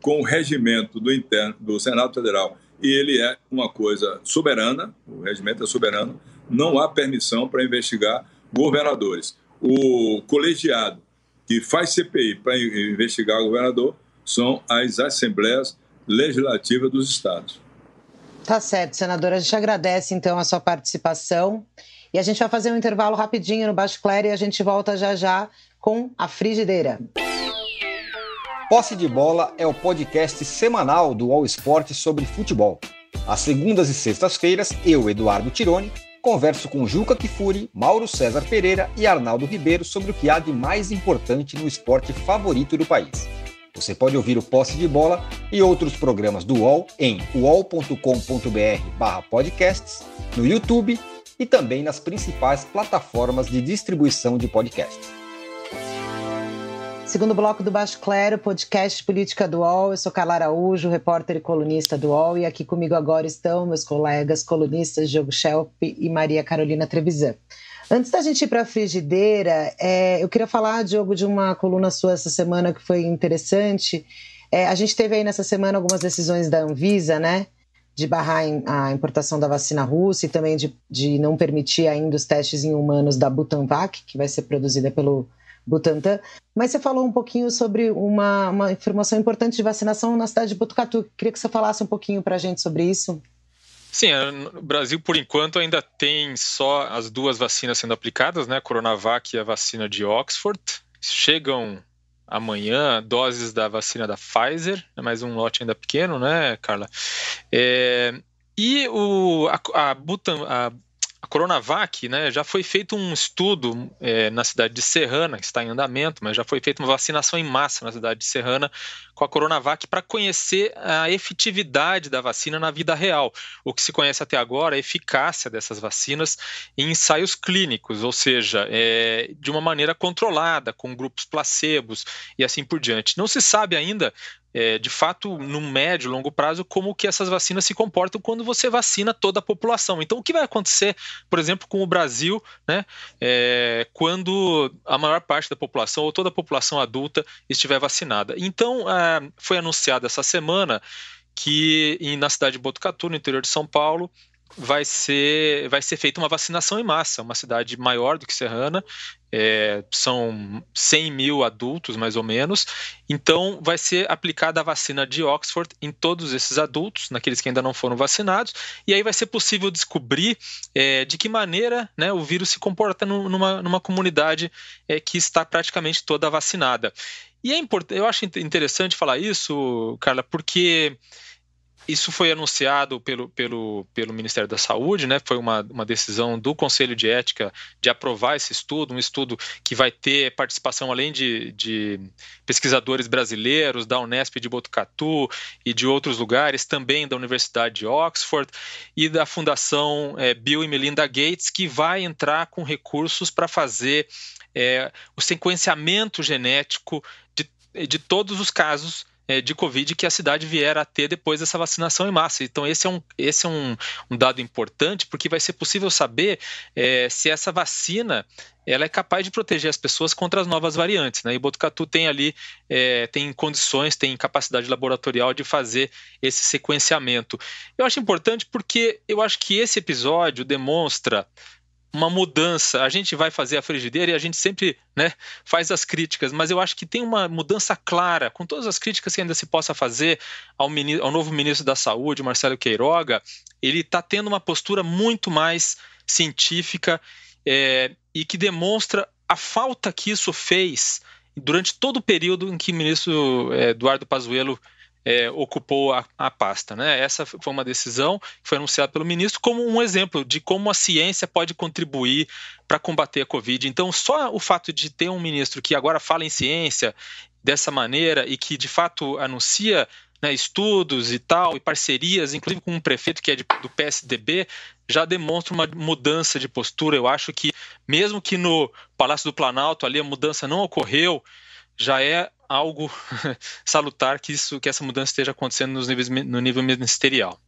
com o regimento do interno do Senado Federal e ele é uma coisa soberana, o regimento é soberano, não há permissão para investigar governadores. O colegiado que faz CPI para investigar o governador são as assembleias legislativas dos estados. Tá certo, senadora. A gente agradece então a sua participação e a gente vai fazer um intervalo rapidinho no Baixo Clero e a gente volta já já com a frigideira. Posse de Bola é o podcast semanal do All Sport sobre futebol. Às segundas e sextas-feiras, eu, Eduardo Tironi, converso com Juca Kifuri, Mauro César Pereira e Arnaldo Ribeiro sobre o que há de mais importante no esporte favorito do país. Você pode ouvir o Posse de Bola e outros programas do UOL em uol.com.br/podcasts, no YouTube e também nas principais plataformas de distribuição de podcasts. Segundo bloco do Baixo Clero, podcast Política do UOL. Eu sou Carla Araújo, repórter e colunista do UOL. E aqui comigo agora estão meus colegas colunistas Diogo Schelp e Maria Carolina Trevisan. Antes da gente ir para a frigideira, é, eu queria falar, Diogo, de uma coluna sua essa semana que foi interessante. É, a gente teve aí nessa semana algumas decisões da Anvisa, né? De barrar a importação da vacina russa e também de, de não permitir ainda os testes em humanos da Butanvac, que vai ser produzida pelo Butantan. Mas você falou um pouquinho sobre uma, uma informação importante de vacinação na cidade de Botucatu. Queria que você falasse um pouquinho para a gente sobre isso. Sim, é, o Brasil, por enquanto, ainda tem só as duas vacinas sendo aplicadas, né? A Coronavac e a vacina de Oxford. Chegam amanhã doses da vacina da Pfizer, é mais um lote ainda pequeno, né, Carla? É, e o, a, a, Butan, a a Coronavac, né, já foi feito um estudo é, na cidade de Serrana, que está em andamento, mas já foi feita uma vacinação em massa na cidade de Serrana com a Coronavac para conhecer a efetividade da vacina na vida real. O que se conhece até agora é a eficácia dessas vacinas em ensaios clínicos, ou seja, é, de uma maneira controlada, com grupos placebos e assim por diante. Não se sabe ainda é, de fato, no médio, longo prazo, como que essas vacinas se comportam quando você vacina toda a população. Então, o que vai acontecer, por exemplo, com o Brasil, né, é, quando a maior parte da população ou toda a população adulta estiver vacinada? Então, é, foi anunciado essa semana que na cidade de Botucatu, no interior de São Paulo, vai ser, vai ser feita uma vacinação em massa, uma cidade maior do que Serrana, é, são 100 mil adultos mais ou menos, então vai ser aplicada a vacina de Oxford em todos esses adultos, naqueles que ainda não foram vacinados, e aí vai ser possível descobrir é, de que maneira né, o vírus se comporta numa, numa comunidade é, que está praticamente toda vacinada. E é importante, eu acho interessante falar isso, Carla, porque isso foi anunciado pelo, pelo, pelo Ministério da Saúde, né? Foi uma, uma decisão do Conselho de Ética de aprovar esse estudo, um estudo que vai ter participação além de, de pesquisadores brasileiros da Unesp de Botucatu e de outros lugares, também da Universidade de Oxford e da Fundação é, Bill e Melinda Gates, que vai entrar com recursos para fazer é, o sequenciamento genético de, de todos os casos de Covid que a cidade vier a ter depois dessa vacinação em massa. Então, esse é um, esse é um, um dado importante, porque vai ser possível saber é, se essa vacina ela é capaz de proteger as pessoas contra as novas variantes. Né? E Botucatu tem ali é, tem condições, tem capacidade laboratorial de fazer esse sequenciamento. Eu acho importante porque eu acho que esse episódio demonstra uma mudança. A gente vai fazer a frigideira e a gente sempre né, faz as críticas, mas eu acho que tem uma mudança clara, com todas as críticas que ainda se possa fazer ao, ministro, ao novo ministro da Saúde, Marcelo Queiroga, ele está tendo uma postura muito mais científica é, e que demonstra a falta que isso fez durante todo o período em que o ministro é, Eduardo Pazuello é, ocupou a, a, pasta. Né? Essa foi uma decisão que foi anunciada pelo ministro como um exemplo de como a ciência pode contribuir para combater a Covid. Então, só o fato de ter um ministro que agora fala em ciência dessa maneira e que de fato anuncia né, estudos e tal, e parcerias, inclusive com um prefeito que é de, do PSDB, já demonstra uma mudança de postura. Eu acho que, mesmo que no Palácio do Planalto ali a mudança não ocorreu, já é algo salutar que isso que essa mudança esteja acontecendo nos níveis, no nível ministerial.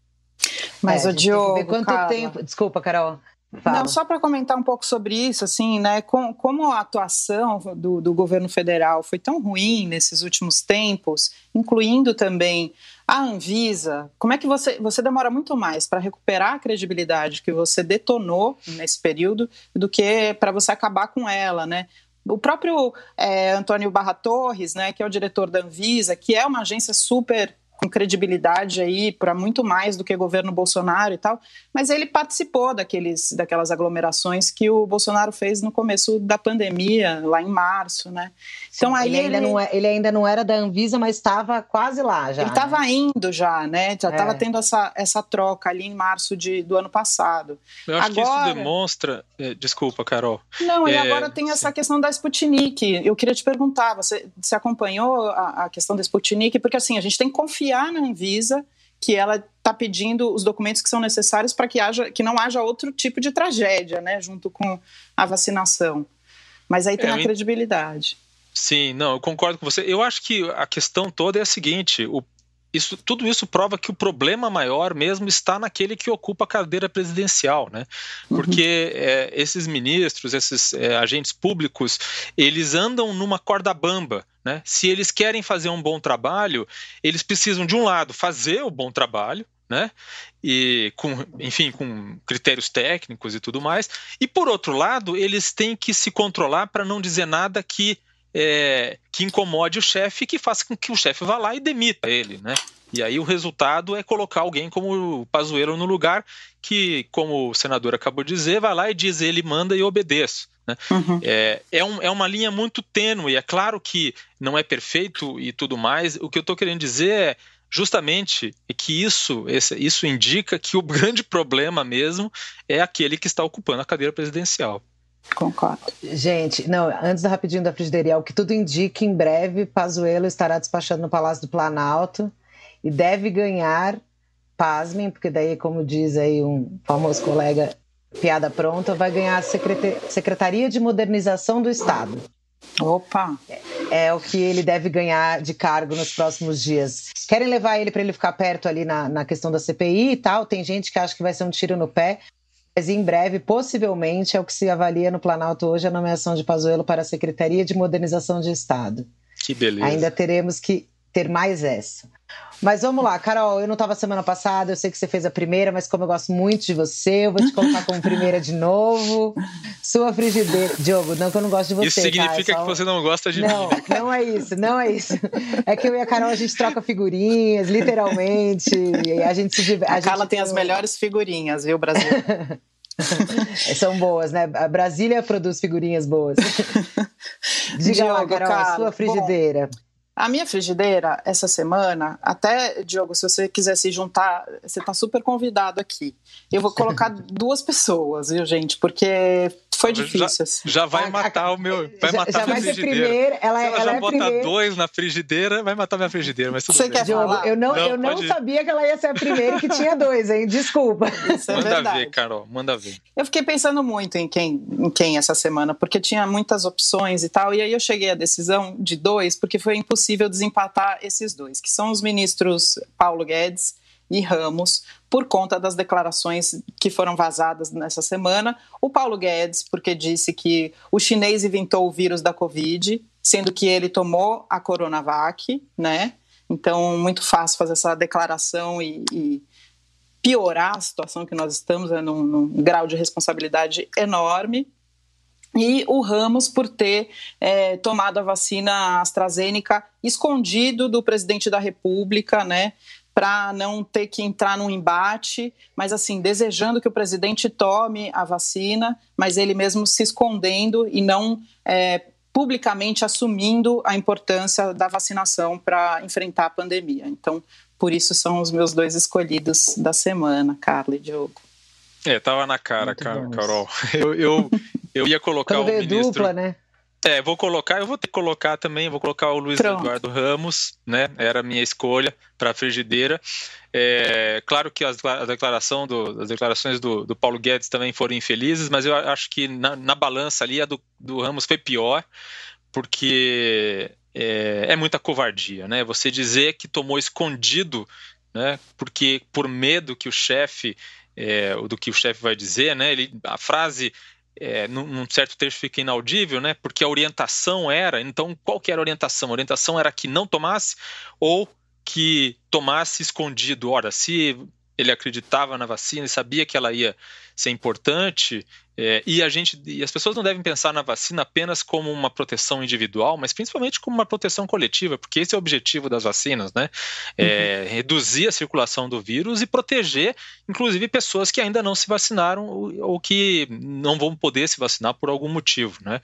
Mas é, o Diogo, quanto Carla, tempo? Desculpa, Carol. Fala. Não, só para comentar um pouco sobre isso, assim, né? Com, como a atuação do, do governo federal foi tão ruim nesses últimos tempos, incluindo também a Anvisa, como é que você, você demora muito mais para recuperar a credibilidade que você detonou nesse período do que para você acabar com ela, né? O próprio é, Antônio Barra Torres, né, que é o diretor da Anvisa, que é uma agência super com credibilidade aí para muito mais do que o governo Bolsonaro e tal, mas ele participou daqueles, daquelas aglomerações que o Bolsonaro fez no começo da pandemia, lá em março, né? Então Sim, aí ele, ele... Ainda não, é, ele ainda não era da Anvisa, mas estava quase lá já. Ele estava né? indo já, né? Já estava é. tendo essa, essa troca ali em março de, do ano passado. Eu acho agora... que isso demonstra. É, desculpa, Carol. Não, e é, agora tem essa questão da Sputnik. Eu queria te perguntar, você, você acompanhou a, a questão da Sputnik? Porque assim, a gente tem que confiar confiar na Anvisa que ela está pedindo os documentos que são necessários para que, haja, que não haja outro tipo de tragédia, né, junto com a vacinação. Mas aí tem é, a credibilidade. Sim, não, eu concordo com você. Eu acho que a questão toda é a seguinte: o isso, tudo isso prova que o problema maior mesmo está naquele que ocupa a cadeira presidencial, né? Porque uhum. é, esses ministros, esses é, agentes públicos, eles andam numa corda bamba, né? Se eles querem fazer um bom trabalho, eles precisam de um lado fazer o bom trabalho, né? E com, enfim, com critérios técnicos e tudo mais. E por outro lado, eles têm que se controlar para não dizer nada que é, que incomode o chefe e que faça com que o chefe vá lá e demita ele, né? E aí o resultado é colocar alguém como o Pazuello no lugar que, como o senador acabou de dizer, vai lá e diz ele manda e obedeço. Né? Uhum. É, é, um, é, uma linha muito tênue. É claro que não é perfeito e tudo mais. O que eu estou querendo dizer é justamente que isso, esse, isso indica que o grande problema mesmo é aquele que está ocupando a cadeira presidencial. Concordo. Gente, não, antes da rapidinho da frigideria, o que tudo indica, em breve, Pazuello estará despachando no Palácio do Planalto e deve ganhar, pasmem, porque daí, como diz aí um famoso colega, piada pronta, vai ganhar a Secretaria de Modernização do Estado. Opa! É, é, o que ele deve ganhar de cargo nos próximos dias. Querem levar ele para ele ficar perto ali na, na questão da CPI e tal. Tem gente que acha que vai ser um tiro no pé. Mas em breve, possivelmente, é o que se avalia no Planalto hoje, a nomeação de Pazuello para a Secretaria de Modernização de Estado. Que beleza. Ainda teremos que ter mais essa. Mas vamos lá, Carol, eu não estava semana passada, eu sei que você fez a primeira, mas como eu gosto muito de você, eu vou te colocar como primeira de novo. Sua frigideira. Diogo, não que eu não gosto de você. Isso significa tá? só... que você não gosta de não, mim. Não, é isso, não é isso. É que eu e a Carol a gente troca figurinhas, literalmente. E a gente se diverte. A, a Carla tem as melhores figurinhas, viu, Brasil? São boas, né? A Brasília produz figurinhas boas. Diga Diogo, lá, Carol, cara, a sua frigideira. Bom, A minha frigideira, essa semana, até, Diogo, se você quiser se juntar, você está super convidado aqui. Eu vou colocar duas pessoas, viu, gente? Porque foi difícil. Já, assim. já vai matar o meu. Vai matar já, já minha frigideira. Primeiro, ela, Se ela, ela já é botar primeiro. dois na frigideira, vai matar minha frigideira. Mas tudo Você bem. quer Diogo, falar? eu não, não eu não sabia que ela ia ser a primeira e que tinha dois, hein? Desculpa. Isso é manda verdade. ver, Carol, manda ver. Eu fiquei pensando muito em quem, em quem essa semana, porque tinha muitas opções e tal, e aí eu cheguei à decisão de dois, porque foi impossível desempatar esses dois, que são os ministros Paulo Guedes e Ramos, por conta das declarações que foram vazadas nessa semana. O Paulo Guedes, porque disse que o chinês inventou o vírus da Covid, sendo que ele tomou a Coronavac, né? Então, muito fácil fazer essa declaração e, e piorar a situação que nós estamos, é num, num grau de responsabilidade enorme e o Ramos por ter é, tomado a vacina AstraZeneca escondido do presidente da República, né? Para não ter que entrar num embate, mas assim, desejando que o presidente tome a vacina, mas ele mesmo se escondendo e não é, publicamente assumindo a importância da vacinação para enfrentar a pandemia. Então, por isso são os meus dois escolhidos da semana, Carla e Diogo. É, tava na cara, cara Carol. Eu, eu, eu ia colocar Quando o ministro... dupla, né? É, vou colocar, eu vou ter que colocar também, vou colocar o Luiz Pronto. Eduardo Ramos, né? Era a minha escolha para a frigideira. É, claro que as, declaração do, as declarações do, do, Paulo Guedes também foram infelizes, mas eu acho que na, na balança ali a do, do, Ramos foi pior, porque é, é, muita covardia, né? Você dizer que tomou escondido, né? Porque por medo que o chefe é, do que o chefe vai dizer, né? Ele, a frase é, num, num, certo trecho fica inaudível, né? Porque a orientação era, então qual que era a orientação? A orientação era que não tomasse ou que tomasse escondido. Ora, se ele acreditava na vacina e sabia que ela ia ser importante, é, e a gente e as pessoas não devem pensar na vacina apenas como uma proteção individual, mas principalmente como uma proteção coletiva, porque esse é o objetivo das vacinas, né? É, uhum. Reduzir a circulação do vírus e proteger, inclusive, pessoas que ainda não se vacinaram ou, ou, que não vão poder se vacinar por algum motivo, né?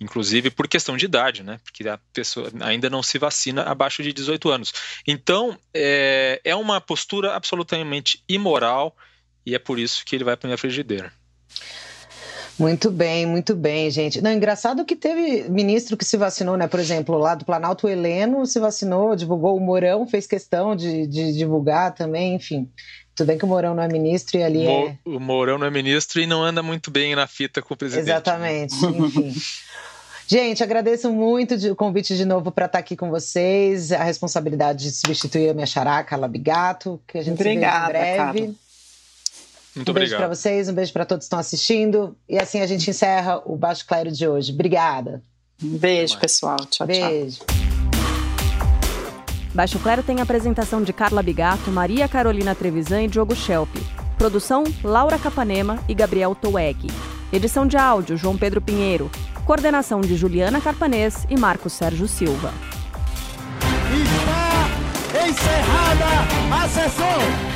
Inclusive por questão de idade, né? Porque a pessoa ainda não se vacina abaixo de 18 anos. Então, é, é uma postura absolutamente imoral e é por isso que ele vai para minha frigideira. Muito bem, muito bem, gente. Não, engraçado que teve ministro que se vacinou, né? Por exemplo, lá do Planalto, o Heleno se vacinou, divulgou o Mourão, fez questão de, de divulgar também, enfim. Tudo bem que o Mourão não é ministro e ali Mo é... O Mourão não é ministro e não anda muito bem na fita com o presidente. Né? Exatamente, enfim. Gente, agradeço muito o convite de novo para estar aqui com vocês. A responsabilidade de substituir a minha xará, Carla Bigato, que a gente Obrigada, se vê em breve. Carla. Muito um beijo para vocês, um beijo para todos que estão assistindo. E assim a gente encerra o Baixo Claro de hoje. Obrigada. Um beijo, pessoal. Tchau, beijo. tchau. Baixo Claro tem apresentação de Carla Bigato, Maria Carolina Trevisan e Diogo Schelp. Produção Laura Capanema e Gabriel Toueg. Edição de áudio João Pedro Pinheiro. Coordenação de Juliana Carpanês e Marcos Sérgio Silva. Está encerrada a sessão.